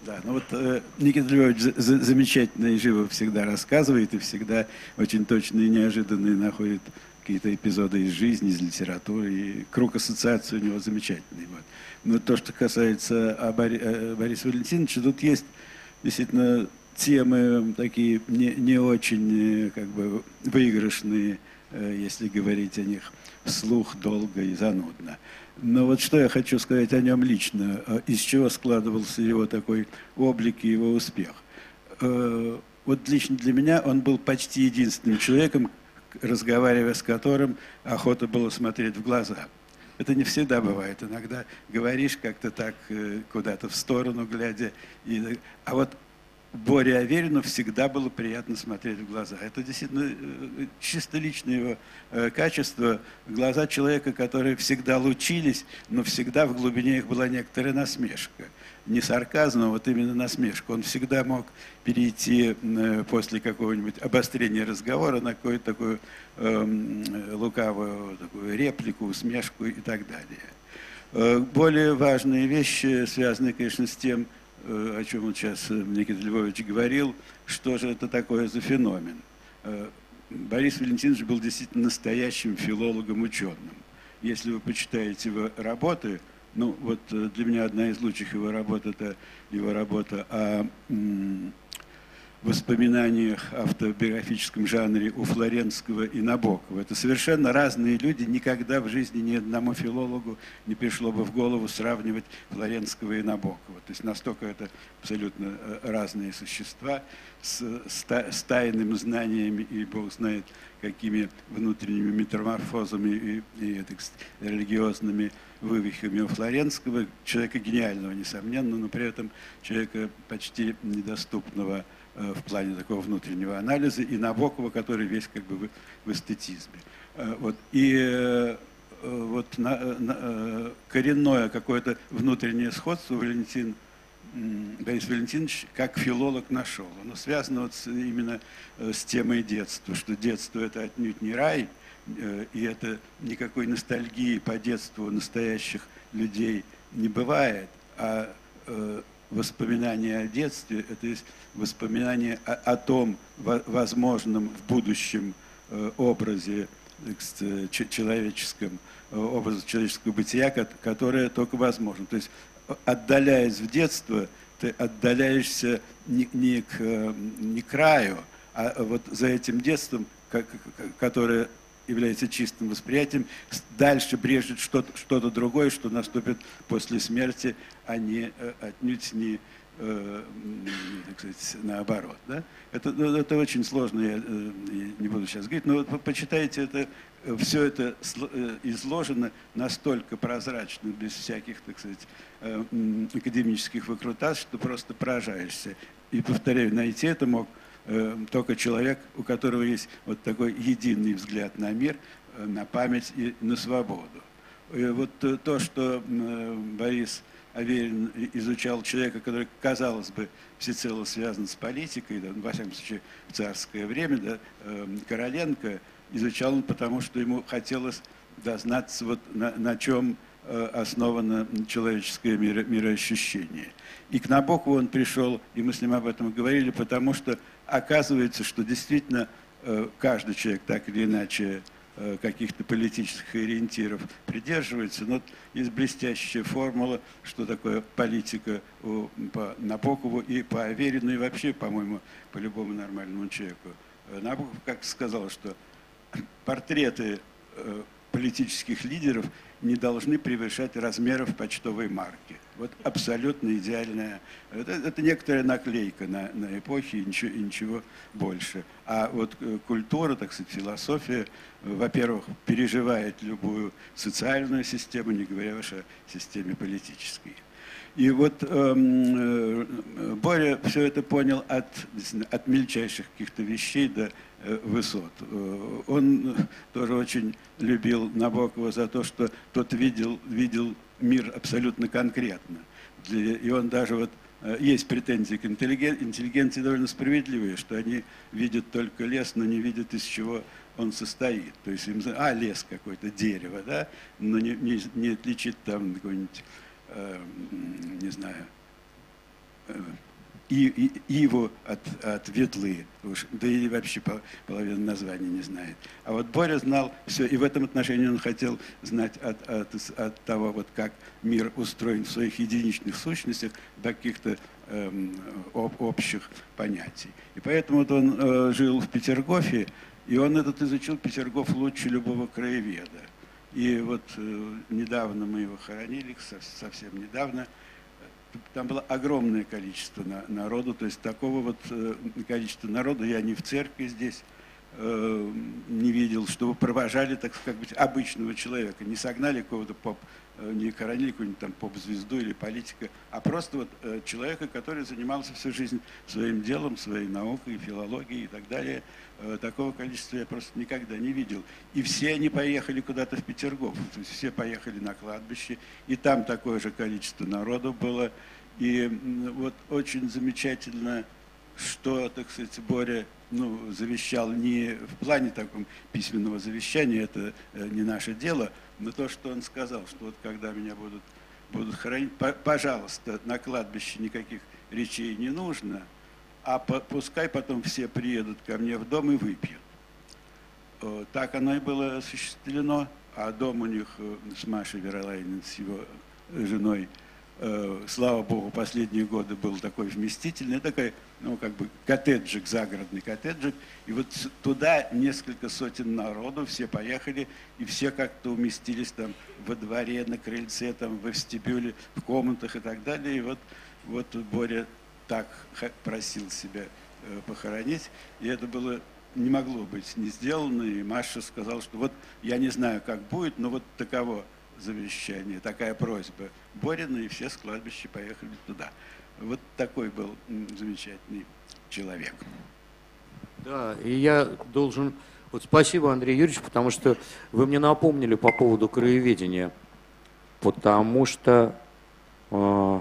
Да, ну вот э, Никита Львович за, замечательно и живо всегда рассказывает, и всегда очень точные и неожиданные находит какие-то эпизоды из жизни, из литературы, и круг ассоциации у него замечательный. Вот. Но то, что касается о Бори, э, Бориса Валентиновича, тут есть действительно темы такие не, не очень э, как бы выигрышные, если говорить о них вслух долго и занудно. Но вот что я хочу сказать о нем лично, э, из чего складывался его такой облик и его успех. Э, вот лично для меня он был почти единственным человеком, разговаривая с которым охота было смотреть в глаза. Это не всегда бывает. Иногда говоришь как-то так э, куда-то в сторону, глядя. И... А вот Боре Аверину всегда было приятно смотреть в глаза. Это действительно э, чисто личное его э, качество. Глаза человека, которые всегда лучились, но всегда в глубине их была некоторая насмешка. Не сарказм, а вот именно насмешка. Он всегда мог перейти э, после какого-нибудь обострения разговора на какую-то такую э, лукавую такую реплику, усмешку и так далее. Более важные вещи связаны, конечно, с тем, о чем вот сейчас э, Никита Львович говорил, что же это такое за феномен. Э, Борис Валентинович был действительно настоящим филологом-ученым. Если вы почитаете его работы, ну вот для меня одна из лучших его работ – это его работа о воспоминаниях автобиографическом жанре у Флоренского и Набокова. Это совершенно разные люди. Никогда в жизни ни одному филологу не пришло бы в голову сравнивать Флоренского и Набокова. То есть настолько это абсолютно э, разные существа с, с тайным знаниями и Бог знает какими внутренними метаморфозами и, и так, религиозными вывихами у Флоренского, человека гениального, несомненно, но при этом человека почти недоступного в плане такого внутреннего анализа, и Набокова, который весь как бы в эстетизме. Э, вот. И э, вот на, на, коренное какое-то внутреннее сходство Валентин, Борис Валентинович как филолог нашел. Оно связано вот с, именно с темой детства, что детство это отнюдь не рай, и это никакой ностальгии по детству настоящих людей не бывает, а воспоминания о детстве, это есть воспоминания о, о том возможном в будущем э, образе человеческом, э, образе человеческого бытия, которое только возможно. То есть, отдаляясь в детство, ты отдаляешься не, не, к, не к краю, а вот за этим детством, которое является чистым восприятием, дальше брежет что-то что другое, что наступит после смерти, а не э, отнюдь не э, так сказать, наоборот. Да? Это, ну, это очень сложно, я, э, не буду сейчас говорить, но вот почитайте это, все это изложено настолько прозрачно, без всяких, так сказать, академических выкрутас, что просто поражаешься. И, повторяю, найти это мог только человек, у которого есть вот такой единый взгляд на мир, э, на память и на свободу. И вот то, что Борис Аверин изучал человека, который, казалось бы, всецело связан с политикой, да, во всяком случае, в царское время, да, э, Короленко, изучал он потому, что ему хотелось дознаться, вот на, на чем основано человеческое миро, мироощущение. И к Набокову он пришел, и мы с ним об этом говорили, потому что оказывается, что действительно э, каждый человек так или иначе э, каких-то политических ориентиров придерживается. Но есть блестящая формула, что такое политика по Набокову и по Аверину, и вообще, по-моему, по любому нормальному человеку. Э, Набоков как сказал, что портреты политических лидеров не должны превышать размеров почтовой марки. Вот абсолютно идеальная. Это, это некоторая наклейка на, на эпохи и ничего, и ничего больше. А вот э, культура, так сказать, философия, э, во-первых, переживает любую социальную систему, не говоря уж о системе политической. И вот эм, э, Боря все это понял от, от мельчайших каких-то вещей до высот. Э, он тоже очень любил Набокова за то, что тот видел, видел мир абсолютно конкретно. И он даже вот э, есть претензии к интеллигенции довольно справедливые, что они видят только лес, но не видят, из чего он состоит. То есть им, а, лес какой-то, дерево, да, но не, не, не отличит там какой-нибудь, э, не знаю, э, и, и, Иву от, от Ветлы, уж, да и вообще половину названия не знает. А вот Боря знал все, и в этом отношении он хотел знать от, от, от того, вот как мир устроен в своих единичных сущностях до каких-то эм, об, общих понятий. И поэтому вот он э, жил в Петергофе, и он этот изучил Петергоф лучше любого краеведа. И вот э, недавно мы его хоронили, совсем недавно – там было огромное количество народу, то есть такого вот э, количества народу я не в церкви здесь э, не видел, чтобы провожали, так сказать, обычного человека, не согнали какого-то поп, не хоронили какую-нибудь там поп-звезду или политика, а просто вот человека, который занимался всю жизнь своим делом, своей наукой, филологией и так далее. Такого количества я просто никогда не видел. И все они поехали куда-то в Петергоф, то есть все поехали на кладбище, и там такое же количество народу было. И вот очень замечательно, что, так сказать, Боря ну, завещал не в плане таком письменного завещания, это э, не наше дело, но то, что он сказал, что вот когда меня будут, будут хоронить, пожалуйста, на кладбище никаких речей не нужно, а пускай потом все приедут ко мне в дом и выпьют. Так оно и было осуществлено, а дом у них э, с Машей Веролайниной, с его женой – Э, слава богу, последние годы был такой вместительный, такой, ну, как бы коттеджик, загородный коттеджик. И вот туда несколько сотен народу, все поехали, и все как-то уместились там во дворе, на крыльце, там, в вестибюле, в комнатах и так далее. И вот, вот Боря так просил себя э, похоронить, и это было не могло быть не сделано, и Маша сказала, что вот я не знаю, как будет, но вот таково завещание, такая просьба Борина, и все с кладбища поехали туда. Вот такой был замечательный человек. Да, и я должен... Вот спасибо, Андрей Юрьевич, потому что вы мне напомнили по поводу краеведения. Потому что э,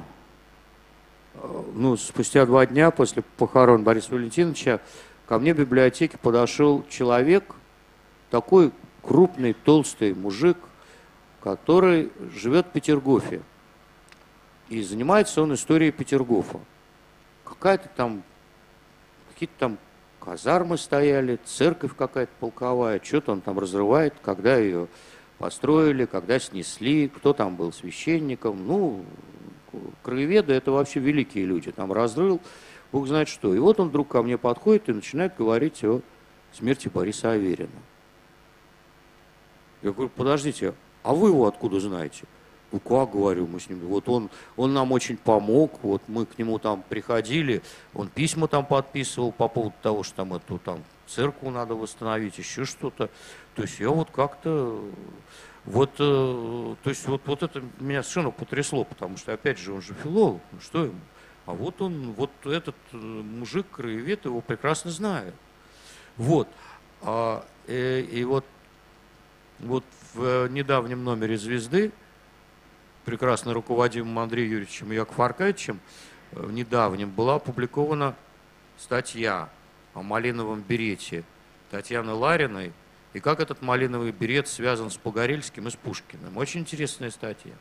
ну, спустя два дня после похорон Бориса Валентиновича ко мне в библиотеке подошел человек, такой крупный, толстый мужик, который живет в Петергофе. И занимается он историей Петергофа. Какая-то там, какие-то там казармы стояли, церковь какая-то полковая, что-то он там разрывает, когда ее построили, когда снесли, кто там был священником. Ну, краеведы это вообще великие люди. Там разрыл, бог знает что. И вот он вдруг ко мне подходит и начинает говорить о смерти Бориса Аверина. Я говорю, подождите, а вы его откуда знаете? Ну как, говорю, мы с ним, вот он, он нам очень помог, вот мы к нему там приходили, он письма там подписывал по поводу того, что там эту там церковь надо восстановить, еще что-то. То есть я вот как-то, вот, э, то есть вот, вот это меня совершенно потрясло, потому что, опять же, он же филолог, ну что ему? А вот он, вот этот э, мужик, краевед, его прекрасно знает. Вот. А, и, э, и вот, вот в недавнем номере «Звезды» прекрасно руководимым Андреем Юрьевичем Яков Аркадьевичем э, в недавнем была опубликована статья о малиновом берете Татьяны Лариной и как этот малиновый берет связан с Погорельским и с Пушкиным. Очень интересная статья.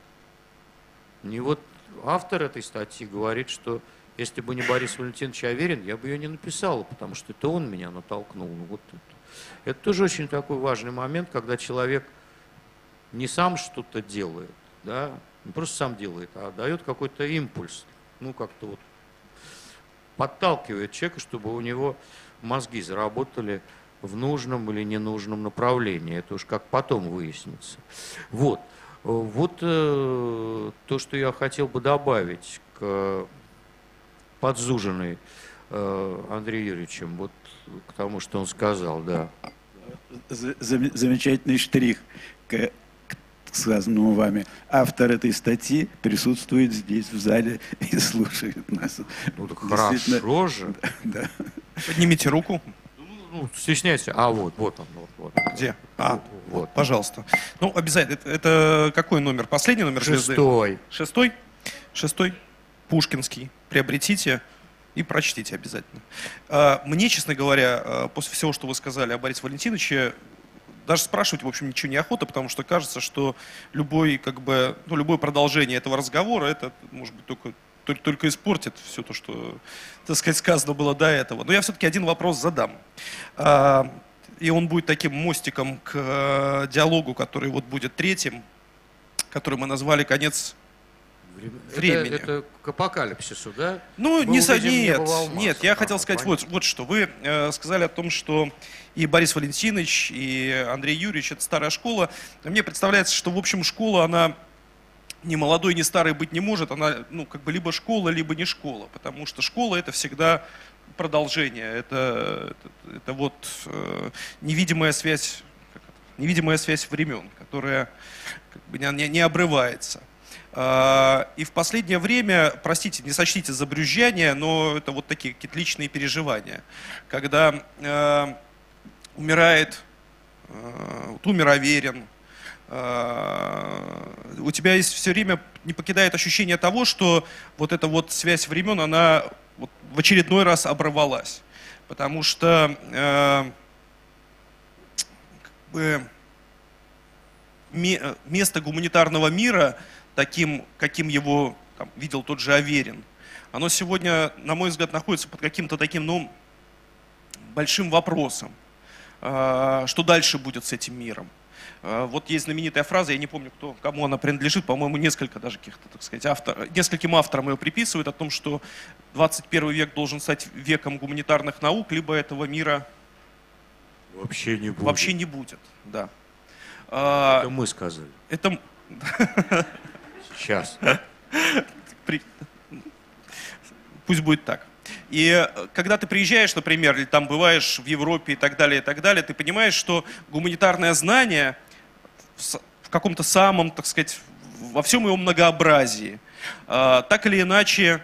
И вот автор этой статьи говорит, что Если бы не Борис Валентинович Аверин, я бы ее не написала, потому что это он меня натолкнул. Ну, вот это. это тоже очень такой важный момент, когда человек не сам что-то делает, да, не просто сам делает, а дает какой-то импульс, ну, как-то вот подталкивает человека, чтобы у него мозги заработали в нужном или ненужном направлении. Это уж как потом выяснится. Вот. Вот э, то, что я хотел бы добавить к подзуженной э, Андреем Юрьевичем, вот к тому, что он сказал, да. Замечательный штрих к сказанному вами. Автор этой статьи присутствует здесь, в зале, <laughs> и слушает нас. Ну, так хорошо же. <laughs> Да. Поднимите руку ну, стесняйся. А вот, вот он, вот, вот. Где? А, вот, пожалуйста. Ну, обязательно. Это, это какой номер? Последний номер? Шестой. Шестой? Шестой? Пушкинский. Приобретите и прочтите обязательно. А, мне, честно говоря, а, после всего, что вы сказали о Борисе Валентиновиче, даже спрашивать, в общем, ничего не охота, потому что кажется, что любой, как бы, ну, любое продолжение этого разговора, это, может быть, только только, только испортит все то, что, так сказать, сказано было до этого. Но я все-таки один вопрос задам. А, и он будет таким мостиком к э, диалогу, который вот будет третьим, который мы назвали «Конец времени. Это, это к апокалипсису, да? Ну, мы не со... нет, нет, я хотел сказать вот, вот что. Вы э, сказали о том, что и Борис Валентинович, и Андрей Юрьевич – это старая школа. Мне представляется, что, в общем, школа, она ни молодой, ни старой быть не может, она ну, как бы либо школа, либо не школа, потому что школа это всегда продолжение, это, это, это вот э, невидимая связь, невидимая связь времен, которая как бы не, не обрывается. Э, и в последнее время, простите, не сочтите за брюзжание, но это вот такие какие-то личные переживания, когда э, умирает, э, вот умер Аверин, а, у тебя есть все время не покидает ощущение того, что вот эта вот связь времен, она вот в очередной раз оборвалась. Потому что э, как бы, место гуманитарного мира, таким, каким его там, видел тот же Аверин, оно сегодня, на мой взгляд, находится под каким-то таким, ну, большим вопросом. Э, что дальше будет с этим миром? А, вот есть знаменитая фраза, я не помню, кто, кому она принадлежит, по-моему, несколько даже каких-то, так сказать, автор, нескольким авторам ее приписывают о том, что 21 век должен стать веком гуманитарных наук, либо этого мира вообще не будет. Вообще не будет, да. А, это мы сказали. Это... <laughs> Сейчас. <laughs> Пусть будет так. И э, когда ты приезжаешь, например, или там бываешь в Европе и так далее, и так далее, ты понимаешь, что гуманитарное знание в каком-то самом, так сказать, во всем его многообразии, а, так или иначе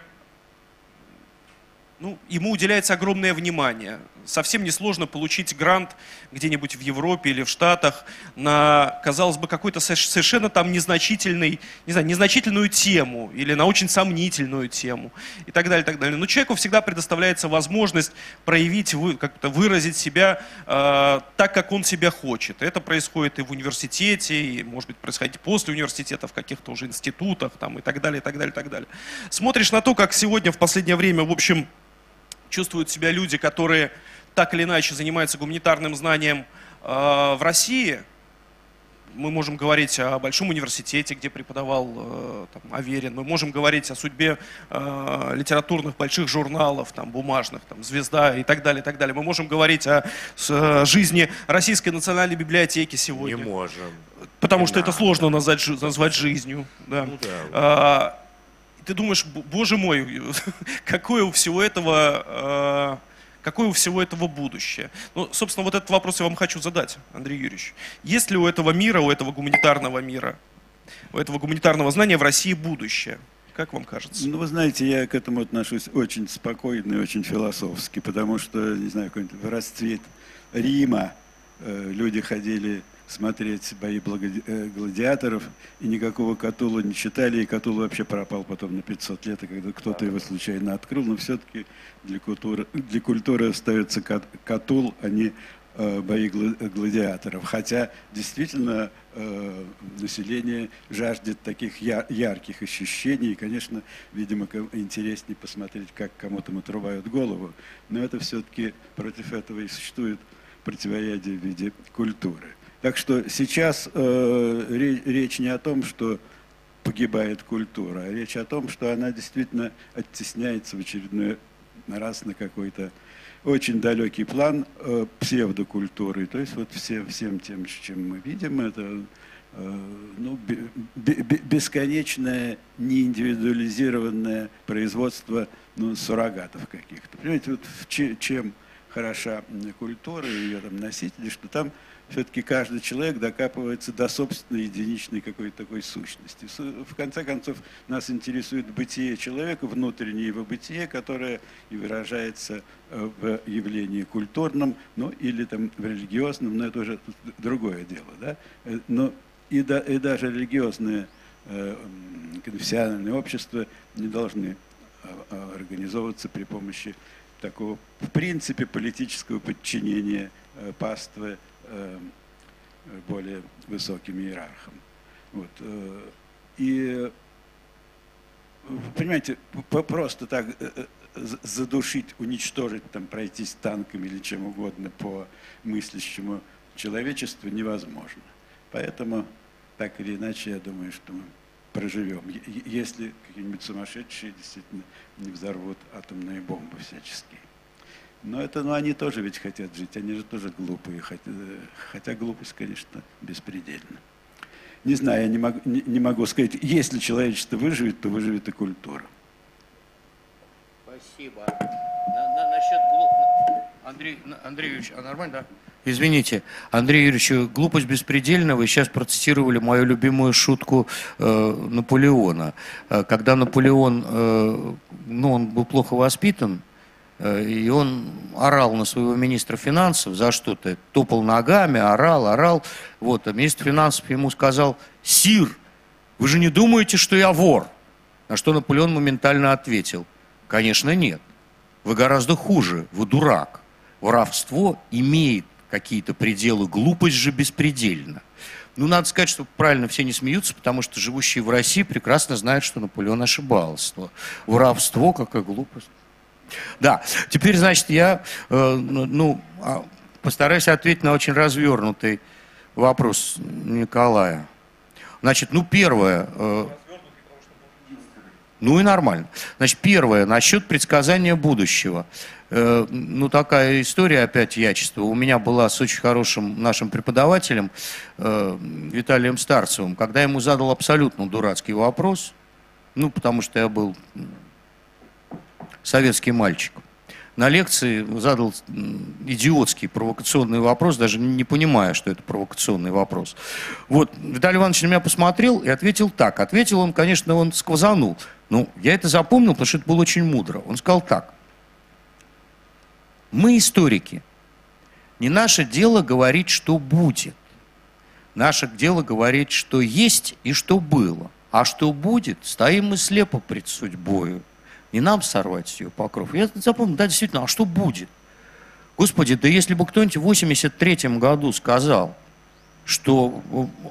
ну, ему уделяется огромное внимание. Совсем несложно получить грант где-нибудь в Европе или в Штатах на, казалось бы, какой-то совершенно там незначительный, не знаю, незначительную тему или на очень сомнительную тему и так далее, и так далее. Но человеку всегда предоставляется возможность проявить, как-то выразить себя э, так, как он себя хочет. Это происходит и в университете, и, может быть, происходит после университета, в каких-то уже институтах там, и так далее, и так далее, и так далее. Смотришь на то, как сегодня в последнее время, в общем, чувствуют себя люди, которые так или иначе занимаются гуманитарным знанием э, в России. Мы можем говорить о Большом университете, где преподавал э, там, Аверин. Мы можем говорить о судьбе э, литературных больших журналов, там, бумажных, там, «Звезда» и так далее, и так далее. Мы можем говорить о с, жизни Российской национальной библиотеки сегодня. Не можем. Потому Не что надо. это сложно назвать, назвать жизнью. Да. Ну, да. Ты думаешь, боже мой, <laughs> какое у всего этого, а, какое у всего этого будущее? Ну, собственно, вот этот вопрос я вам хочу задать, Андрей Юрьевич. Есть ли у этого мира, у этого гуманитарного мира, у этого гуманитарного знания в России будущее? Как вам кажется? Ну, вы знаете, я к этому отношусь очень спокойно и очень философски, потому что, не знаю, какой-нибудь расцвет Рима, э, люди ходили смотреть бои э, гладиаторов, и никакого Катула не читали, и Катул вообще пропал потом на 500 лет, и когда кто-то его случайно открыл, но все-таки для культуры, для культуры остается Катул, а не э, бои гладиаторов. Хотя действительно э, население жаждет таких ярких ощущений. И, конечно, видимо, интереснее посмотреть, как кому-то отрубают голову. Но это все-таки против этого и существует противоядие в виде культуры. Так что сейчас э, речь не о том, что погибает культура, а речь о том, что она действительно оттесняется в очередной раз на какой-то очень далекий план э, псевдокультуры. То есть вот все, всем тем, чем мы видим, это э, ну, бесконечное неиндивидуализированное производство ну, суррогатов каких-то. Понимаете, вот чем хороша культура, ее там носители, что там все-таки каждый человек докапывается до собственной единичной какой-то такой сущности. В конце концов, нас интересует бытие человека, внутреннее его бытие, которое и выражается э, в явлении культурном, ну или там в религиозном, но это уже другое дело. Да? Э, но и, да, и даже религиозные э, конфессиональные общества не должны организовываться при помощи такого, в принципе, политического подчинения паствы более высоким иерархам. Вот. Э, и, понимаете, просто так э, задушить, уничтожить, там, пройтись танками или чем угодно по мыслящему человечеству невозможно. Поэтому, так или иначе, я думаю, что мы проживем, если какие-нибудь сумасшедшие действительно не взорвут атомные бомбы всяческие. Но это, ну, они тоже ведь хотят жить, они же тоже глупые, хотя, хотя глупость, конечно, беспредельна. Не знаю, я не могу, не, не могу сказать, если человечество выживет, то выживет и культура. Спасибо. На, на, насчет глупости. Андрей, Андрей Юрьевич, а нормально, да? Извините, Андрей Юрьевич, глупость беспредельна. Вы сейчас процитировали мою любимую шутку э, Наполеона. Э, когда Наполеон, э, ну, он был плохо воспитан, Э, и он орал на своего министра финансов за что-то, топал ногами, орал, орал. Вот, а министр финансов ему сказал, «Сир, вы же не думаете, что я вор?» На что Наполеон моментально ответил, «Конечно нет. Вы гораздо хуже, вы дурак. Воровство имеет какие-то пределы, глупость же беспредельна». Ну, надо сказать, что правильно все не смеются, потому что живущие в России прекрасно знают, что Наполеон ошибался. Воровство, какая глупость. Да, теперь, значит, я э, ну, а, постараюсь ответить на очень развернутый вопрос Николая. Значит, ну, первое... Э, ну и нормально. Значит, первое, насчет предсказания будущего. Э, ну, такая история опять ячества. У меня была с очень хорошим нашим преподавателем Виталием Старцевым, когда ему задал абсолютно дурацкий вопрос, ну, потому что я был советский мальчик. На лекции задал идиотский провокационный вопрос, даже не понимая, что это провокационный вопрос. Вот, Виталий Иванович на меня посмотрел и ответил так. Ответил он, конечно, он сквозанул. Ну, я это запомнил, потому что это было очень мудро. Он сказал так. Мы историки. Не наше дело говорить, что будет. Наше дело говорить, что есть и что было. А что будет, стоим мы слепо пред судьбою. Не нам сорвать ее покров. Я запомнил, да, действительно, а что будет? Господи, да если бы кто-нибудь в 83 году сказал, что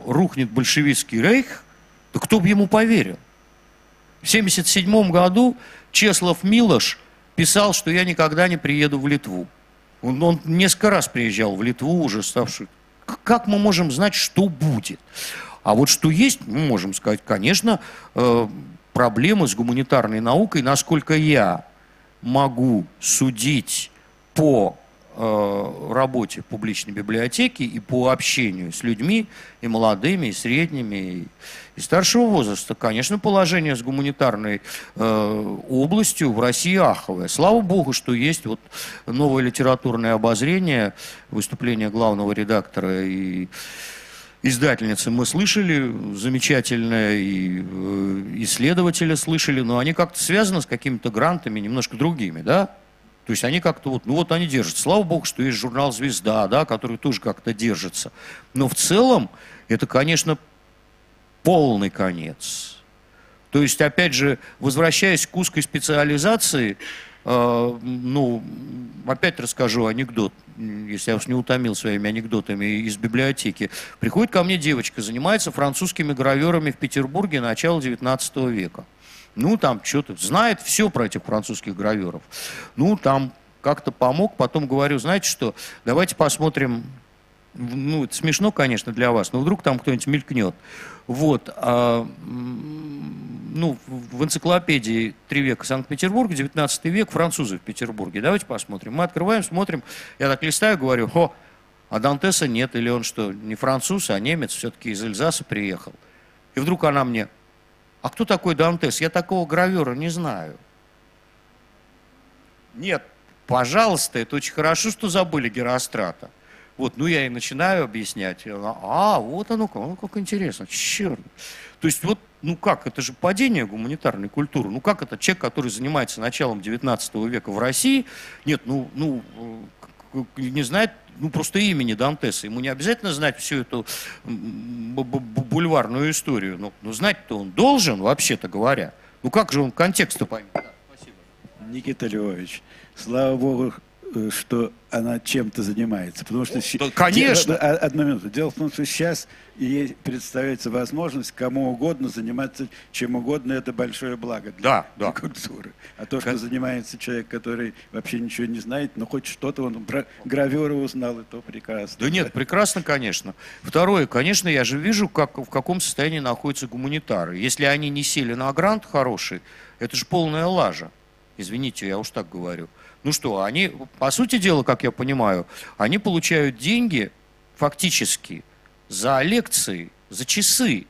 рухнет большевистский рейх, то кто бы ему поверил? В 77 году Чеслов Милош писал, что я никогда не приеду в Литву. Он, он несколько раз приезжал в Литву, уже ставший. Как мы можем знать, что будет? А вот что есть, мы можем сказать, конечно, э, проблемы с гуманитарной наукой, насколько я могу судить по э, работе публичной библиотеке и по общению с людьми, и молодыми, и средними, и, и старшего возраста, конечно, положение с гуманитарной э, областью в России аховое. Слава богу, что есть вот новое литературное обозрение, выступление главного редактора и издательницы мы слышали, замечательные и э, исследователи слышали, но они как-то связаны с какими-то грантами немножко другими, да? То есть они как-то вот, ну вот они держатся. Слава богу, что есть журнал «Звезда», да, который тоже как-то держится. Но в целом это, конечно, полный конец. То есть, опять же, возвращаясь к узкой специализации, ну, опять расскажу анекдот, если я уж не утомил своими анекдотами из библиотеки. Приходит ко мне девочка, занимается французскими граверами в Петербурге начала 19 века. Ну, там что-то, знает все про этих французских граверов. Ну, там как-то помог, потом говорю, знаете что, давайте посмотрим ну, это смешно, конечно, для вас, но вдруг там кто-нибудь мелькнет. Вот, а, ну, в энциклопедии «Три века Санкт-Петербург», 19 век, французы в Петербурге. Давайте посмотрим. Мы открываем, смотрим, я так листаю, говорю, о, а Дантеса нет, или он что, не француз, а немец, все-таки из Эльзаса приехал. И вдруг она мне, а кто такой Дантес? Я такого гравера не знаю. Нет, пожалуйста, это очень хорошо, что забыли Герострата. Вот, ну я и начинаю объяснять. А, вот оно как, ну как интересно, черт. То есть вот, ну как, это же падение гуманитарной культуры. Ну как это человек, который занимается началом 19 века в России, нет, ну, ну, не знает ну, просто имени Дантеса. Ему не обязательно знать всю эту бульварную историю. Но, но знать-то он должен, вообще-то говоря. Ну как же он контекст-то поймет? Да, спасибо. Никита Львович, слава богу, Э, что она чем-то занимается. Потому что... Да, конечно! Одну минуту. Дело в том, что сейчас ей представляется возможность кому угодно заниматься чем угодно. Это большое благо для, да, да. культуры. А то, что как... занимается человек, который вообще ничего не знает, но хоть что-то он про гравера узнал, и то прекрасно. Да нет, прекрасно, конечно. Второе, конечно, я же вижу, как, в каком состоянии находятся гуманитары. Если они не сели на грант хороший, это же полная лажа. Извините, я уж так говорю. Ну что, они, по сути дела, как я понимаю, они получают деньги фактически за лекции, за часы.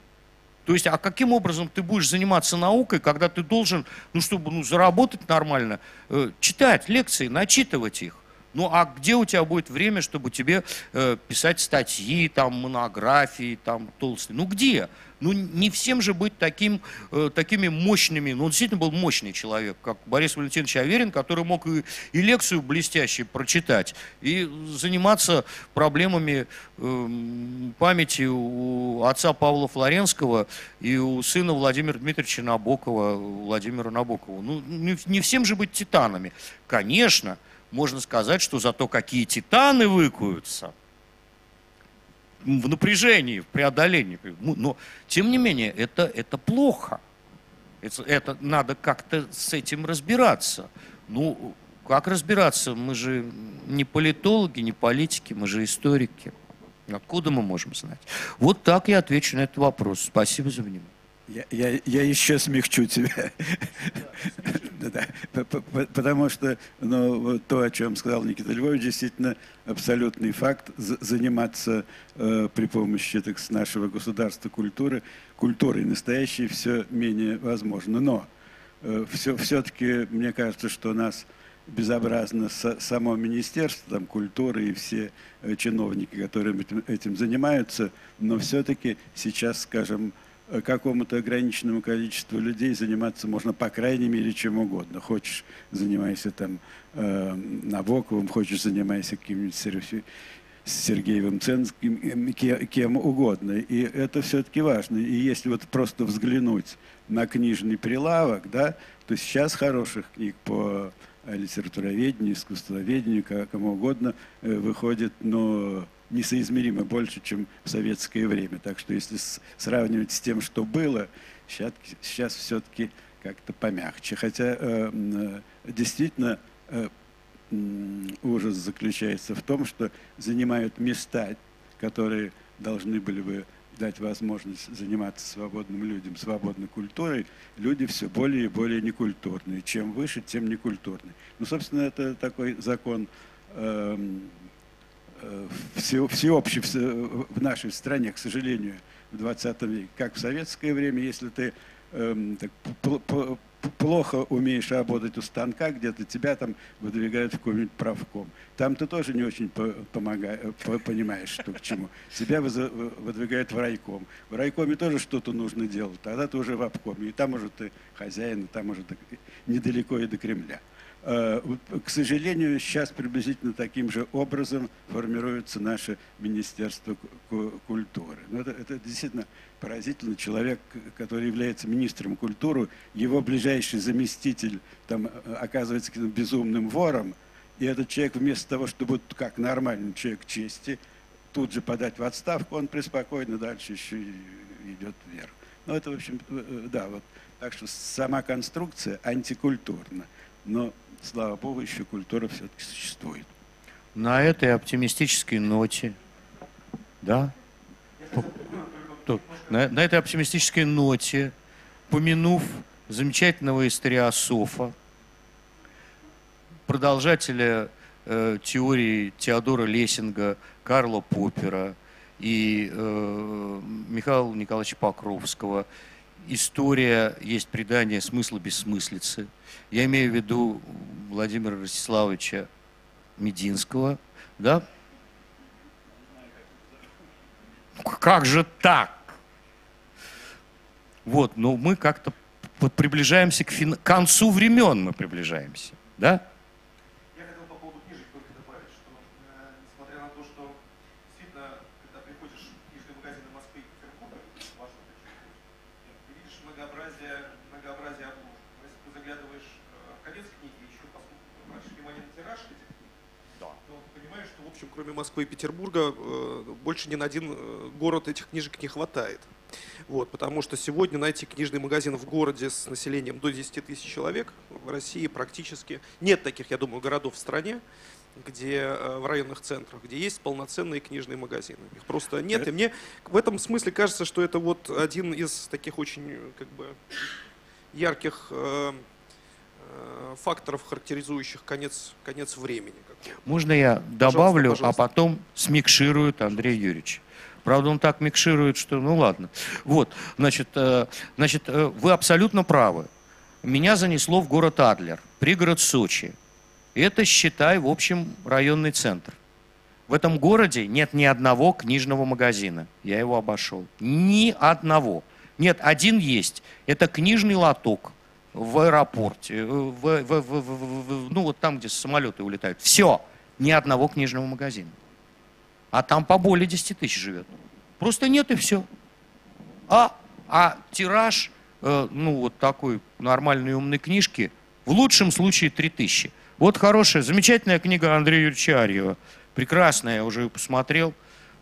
То есть, а каким образом ты будешь заниматься наукой, когда ты должен, ну, чтобы ну, заработать нормально, э, читать лекции, начитывать их? Ну, а где у тебя будет время, чтобы тебе э, писать статьи, там, монографии, там, толстые? Ну, где? Ну, не всем же быть таким, э, такими мощными. Ну, он действительно был мощный человек, как Борис Валентинович Аверин, который мог и, и лекцию блестящую прочитать, и заниматься проблемами э, памяти у отца Павла Флоренского и у сына Владимира Дмитриевича Набокова, Владимира Набокова. Ну, не, не всем же быть титанами. Конечно, можно сказать, что зато какие титаны выкуются в напряжении, в преодолении. Ну, но, тем не менее, это, это плохо. Это, это надо как-то с этим разбираться. Ну, как разбираться? Мы же не политологи, не политики, мы же историки. Откуда мы можем знать? Вот так я отвечу на этот вопрос. Спасибо за внимание. Я, я, я еще смягчу тебя. Потому что ну, то, о чем сказал Никита Львович, действительно абсолютный факт. Заниматься э, при помощи так, нашего государства культуры, культурой настоящей все менее возможно. Но э, все, все-таки мне кажется, что у нас безобразно само Министерство там, культуры и все э, чиновники, которые этим, этим занимаются, но все-таки сейчас, скажем, Э, какому-то ограниченному количеству людей заниматься можно по крайней мере чем угодно. Хочешь, занимайся там э, Набоковым, хочешь, занимайся каким-нибудь Сергеевым Ценским, кем угодно. И это все-таки важно. И если вот просто взглянуть на книжный прилавок, да, то сейчас хороших книг по литературоведению, искусствоведению, кому угодно, э, выходит, но несоизмеримо больше, чем в советское время. Так что если сравнивать с тем, что было, сейчас, сейчас все-таки как-то помягче. Хотя э, действительно э, ужас заключается в том, что занимают места, которые должны были бы дать возможность заниматься свободным людям, свободной культурой, люди все более и более некультурные. Чем выше, тем некультурнее. Ну, собственно, это такой закон э, все, всеобщий в, нашей стране, к сожалению, в 20 веке, как в советское время, если ты эм, так, плохо умеешь работать у станка, где-то тебя там выдвигают в какой-нибудь правком. Там ты тоже не очень помогаешь, понимаешь, что к чему. Тебя выдвигают в райком. В райкоме тоже что-то нужно делать. Тогда ты уже в обкоме. И там уже ты хозяин, и там уже недалеко и до Кремля. Э, к сожалению, сейчас приблизительно таким же образом формируется наше Министерство культуры. Но это, это действительно поразительно. Человек, который является министром культуры, его ближайший заместитель там, э, оказывается каким-то безумным вором, и этот человек вместо того, чтобы как нормальный человек чести, тут же подать в отставку, он преспокойно дальше еще идет вверх. Ну, это, в общем, э, да, вот. Так что сама конструкция антикультурна. Но слава богу, еще культура все-таки существует. На этой оптимистической ноте, да, на, на этой оптимистической ноте, помянув замечательного историософа, продолжателя э, теории Теодора Лессинга, Карла Поппера и э, Михаила Николаевича Покровского, история есть предание смысла бессмыслицы. Я имею в виду Владимира Ростиславовича Мединского, да? Как же так? Вот, но мы как-то приближаемся к фин... концу времен, мы приближаемся, да? Кроме Москвы и Петербурга, э, больше ни на один э, город этих книжек не хватает. Вот, потому что сегодня найти книжный магазин в городе с населением до 10 тысяч человек в России практически нет таких, я думаю, городов в стране, где э, в районных центрах, где есть полноценные книжные магазины. Их просто нет. И мне в этом смысле кажется, что это вот один из таких очень как бы ярких факторов, характеризующих конец, конец времени. Можно я добавлю, пожалуйста, пожалуйста. а потом смикширует Андрей Юрьевич. Правда, он так микширует, что ну ладно. Вот, значит, э, значит, э, вы абсолютно правы. Меня занесло в город Адлер, пригород Сочи. Это, считай, в общем, районный центр. В этом городе нет ни одного книжного магазина. Я его обошел. Ни одного. Нет, один есть. Это книжный лоток в аэропорте, э, в, в, в, в, ну вот там, где самолеты улетают. Все, ни одного книжного магазина. А там по более 10 тысяч живет. Просто нет и все. А, а тираж, э, ну вот такой нормальной умной книжки, в лучшем случае 3 тысячи. Вот хорошая, замечательная книга Андрея Юрьевича Арьева. Прекрасная, я уже посмотрел.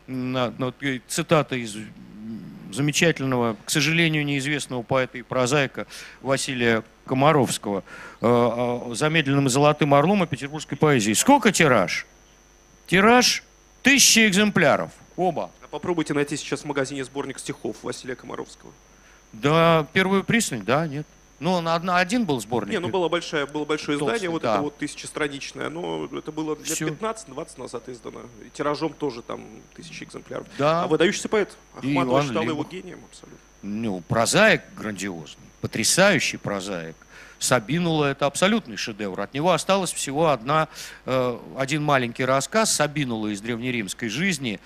На, на, цитата из замечательного, к сожалению, неизвестного поэта и прозаика Василия Комаровского э, э, замедленным золотым орлом о петербургской поэзии. Сколько тираж? Тираж тысячи экземпляров. Оба. А попробуйте найти сейчас в магазине сборник стихов Василия Комаровского. Да, первую пристань, да, нет. Ну, на одна, один был сборник. Не, ну было большое, было большое Толстый, издание, вот да. это вот тысячестраничное, но это было лет 15-20 назад издано. И тиражом тоже там тысячи экземпляров. Да. А выдающийся поэт. Ахматова считал его гением абсолютно. Ну, прозаик грандиозный, потрясающий прозаик. Сабинула это абсолютный шедевр. От него осталась всего одна, э, один маленький рассказ Сабинула из древнеримской жизни.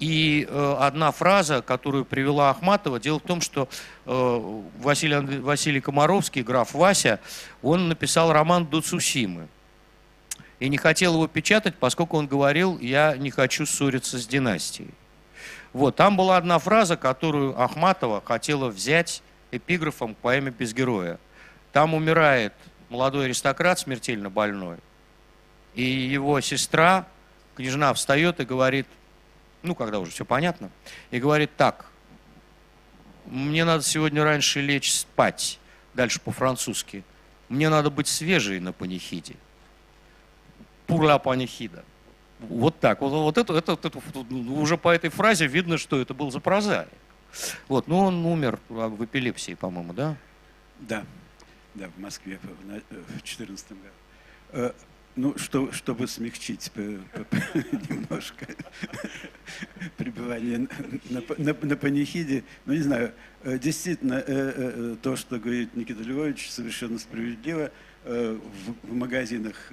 И э, одна фраза, которую привела Ахматова, дело в том, что э, Василий, Василий Комаровский, граф Вася, он написал роман «До Цусимы». И не хотел его печатать, поскольку он говорил, я не хочу ссориться с династией. Вот, там была одна фраза, которую Ахматова хотела взять эпиграфом к поэме «Без героя». Там умирает молодой аристократ, смертельно больной, и его сестра, княжна, встает и говорит – ну, когда уже все понятно, и говорит так, мне надо сегодня раньше лечь спать, дальше по-французски, мне надо быть свежей на панихиде. Пурла панихида. Вот так. Вот, вот это, это, это, уже по этой фразе видно, что это был за прозаик. Вот, ну он умер в эпилепсии, по-моему, да? Да, да, в Москве в 2014 году. Ну, что, чтобы смягчить <laughs> немножко <laughs> пребывание на, на, на панихиде, ну, не знаю, э, действительно, э, э, то, что говорит Никита Львович, совершенно справедливо. В, в магазинах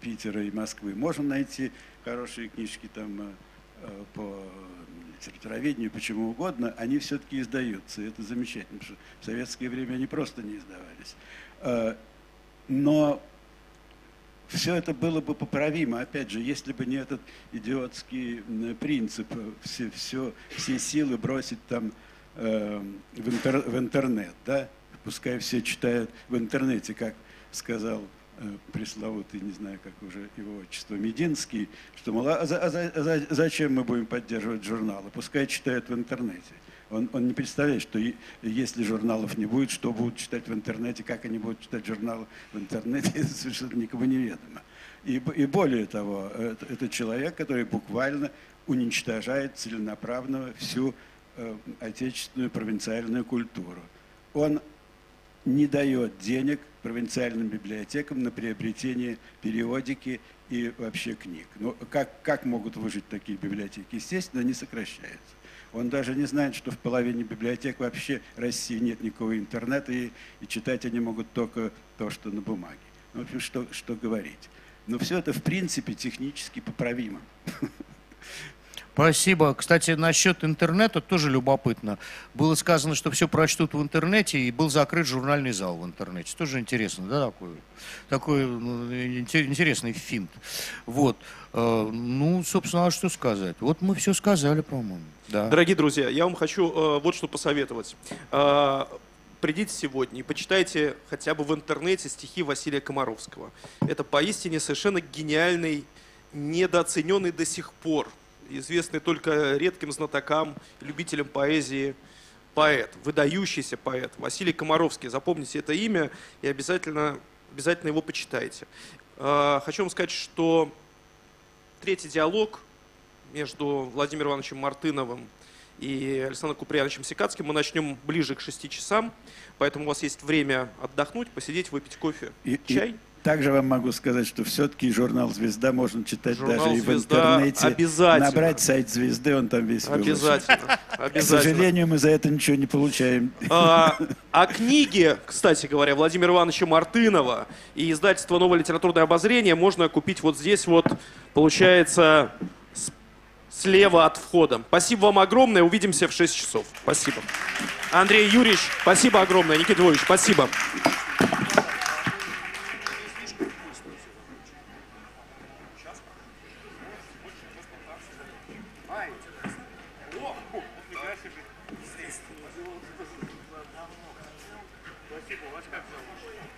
Питера и Москвы можно найти хорошие книжки там по литературоведению, почему угодно, они все-таки издаются. И это замечательно, потому что в советское время они просто не издавались. Но все это было бы поправимо, опять же, если бы не этот идиотский принцип, э, все, все, все силы бросить там э, в, интер- в интернет, да, пускай все читают в интернете, как сказал э, пресловутый, не знаю, как уже его отчество, Мединский, что, мол, а, а а за- зачем мы будем поддерживать журналы, пускай читают в интернете. Он, он не представляет, что если журналов не будет, что будут читать в интернете, как они будут читать журналы в интернете, <laughs> это совершенно никому не ведомо. И, и более того, это, это человек, который буквально уничтожает целенаправленно всю э, отечественную провинциальную культуру. Он не дает денег провинциальным библиотекам на приобретение периодики и вообще книг. Но как, как могут выжить такие библиотеки? Естественно, они сокращаются. Он даже не знает, что в половине библиотек вообще России нет никакого интернета, и, и читать они могут только то, что на бумаге. Ну, в общем, что, что говорить. Но все это, в принципе, технически поправимо. <laughs> Спасибо. Кстати, насчет интернета тоже любопытно. Было сказано, что все прочтут в интернете, и был закрыт журнальный зал в интернете. Тоже интересно, да, такой, такой ну, инте- интересный финт. Вот. Э, Ну, собственно, а что сказать? Вот мы все сказали, по-моему. Да. Дорогие друзья, я вам хочу э, вот что посоветовать. Э, придите сегодня и почитайте хотя бы в интернете стихи Василия Комаровского. Это поистине совершенно гениальный, недооцененный до сих пор, известный только редким знатокам, любителям поэзии поэт, выдающийся поэт Василий Комаровский. Запомните это имя и обязательно, обязательно его почитайте. Э, Хочу вам сказать, что третий диалог между Владимиром Ивановичем Мартыновым и Александром Куприяновичем Сикацким мы начнем ближе к 6 часам, поэтому у вас есть время отдохнуть, посидеть, выпить кофе, И- и чай. Также вам могу сказать, что все-таки журнал «Звезда» можно читать Журнал даже и в интернете. обязательно. Набрать сайт «Звезды», он там весь выложен. Обязательно. К Обязательно. сожалению, мы за это ничего не получаем. А, а книги, кстати говоря, Владимира Ивановича Мартынова и издательство «Новое литературное обозрение» можно купить вот здесь вот, получается, слева от входа. Спасибо вам огромное, увидимся в 6 часов. Спасибо. Андрей Юрьевич, спасибо огромное. Никита Львович, спасибо.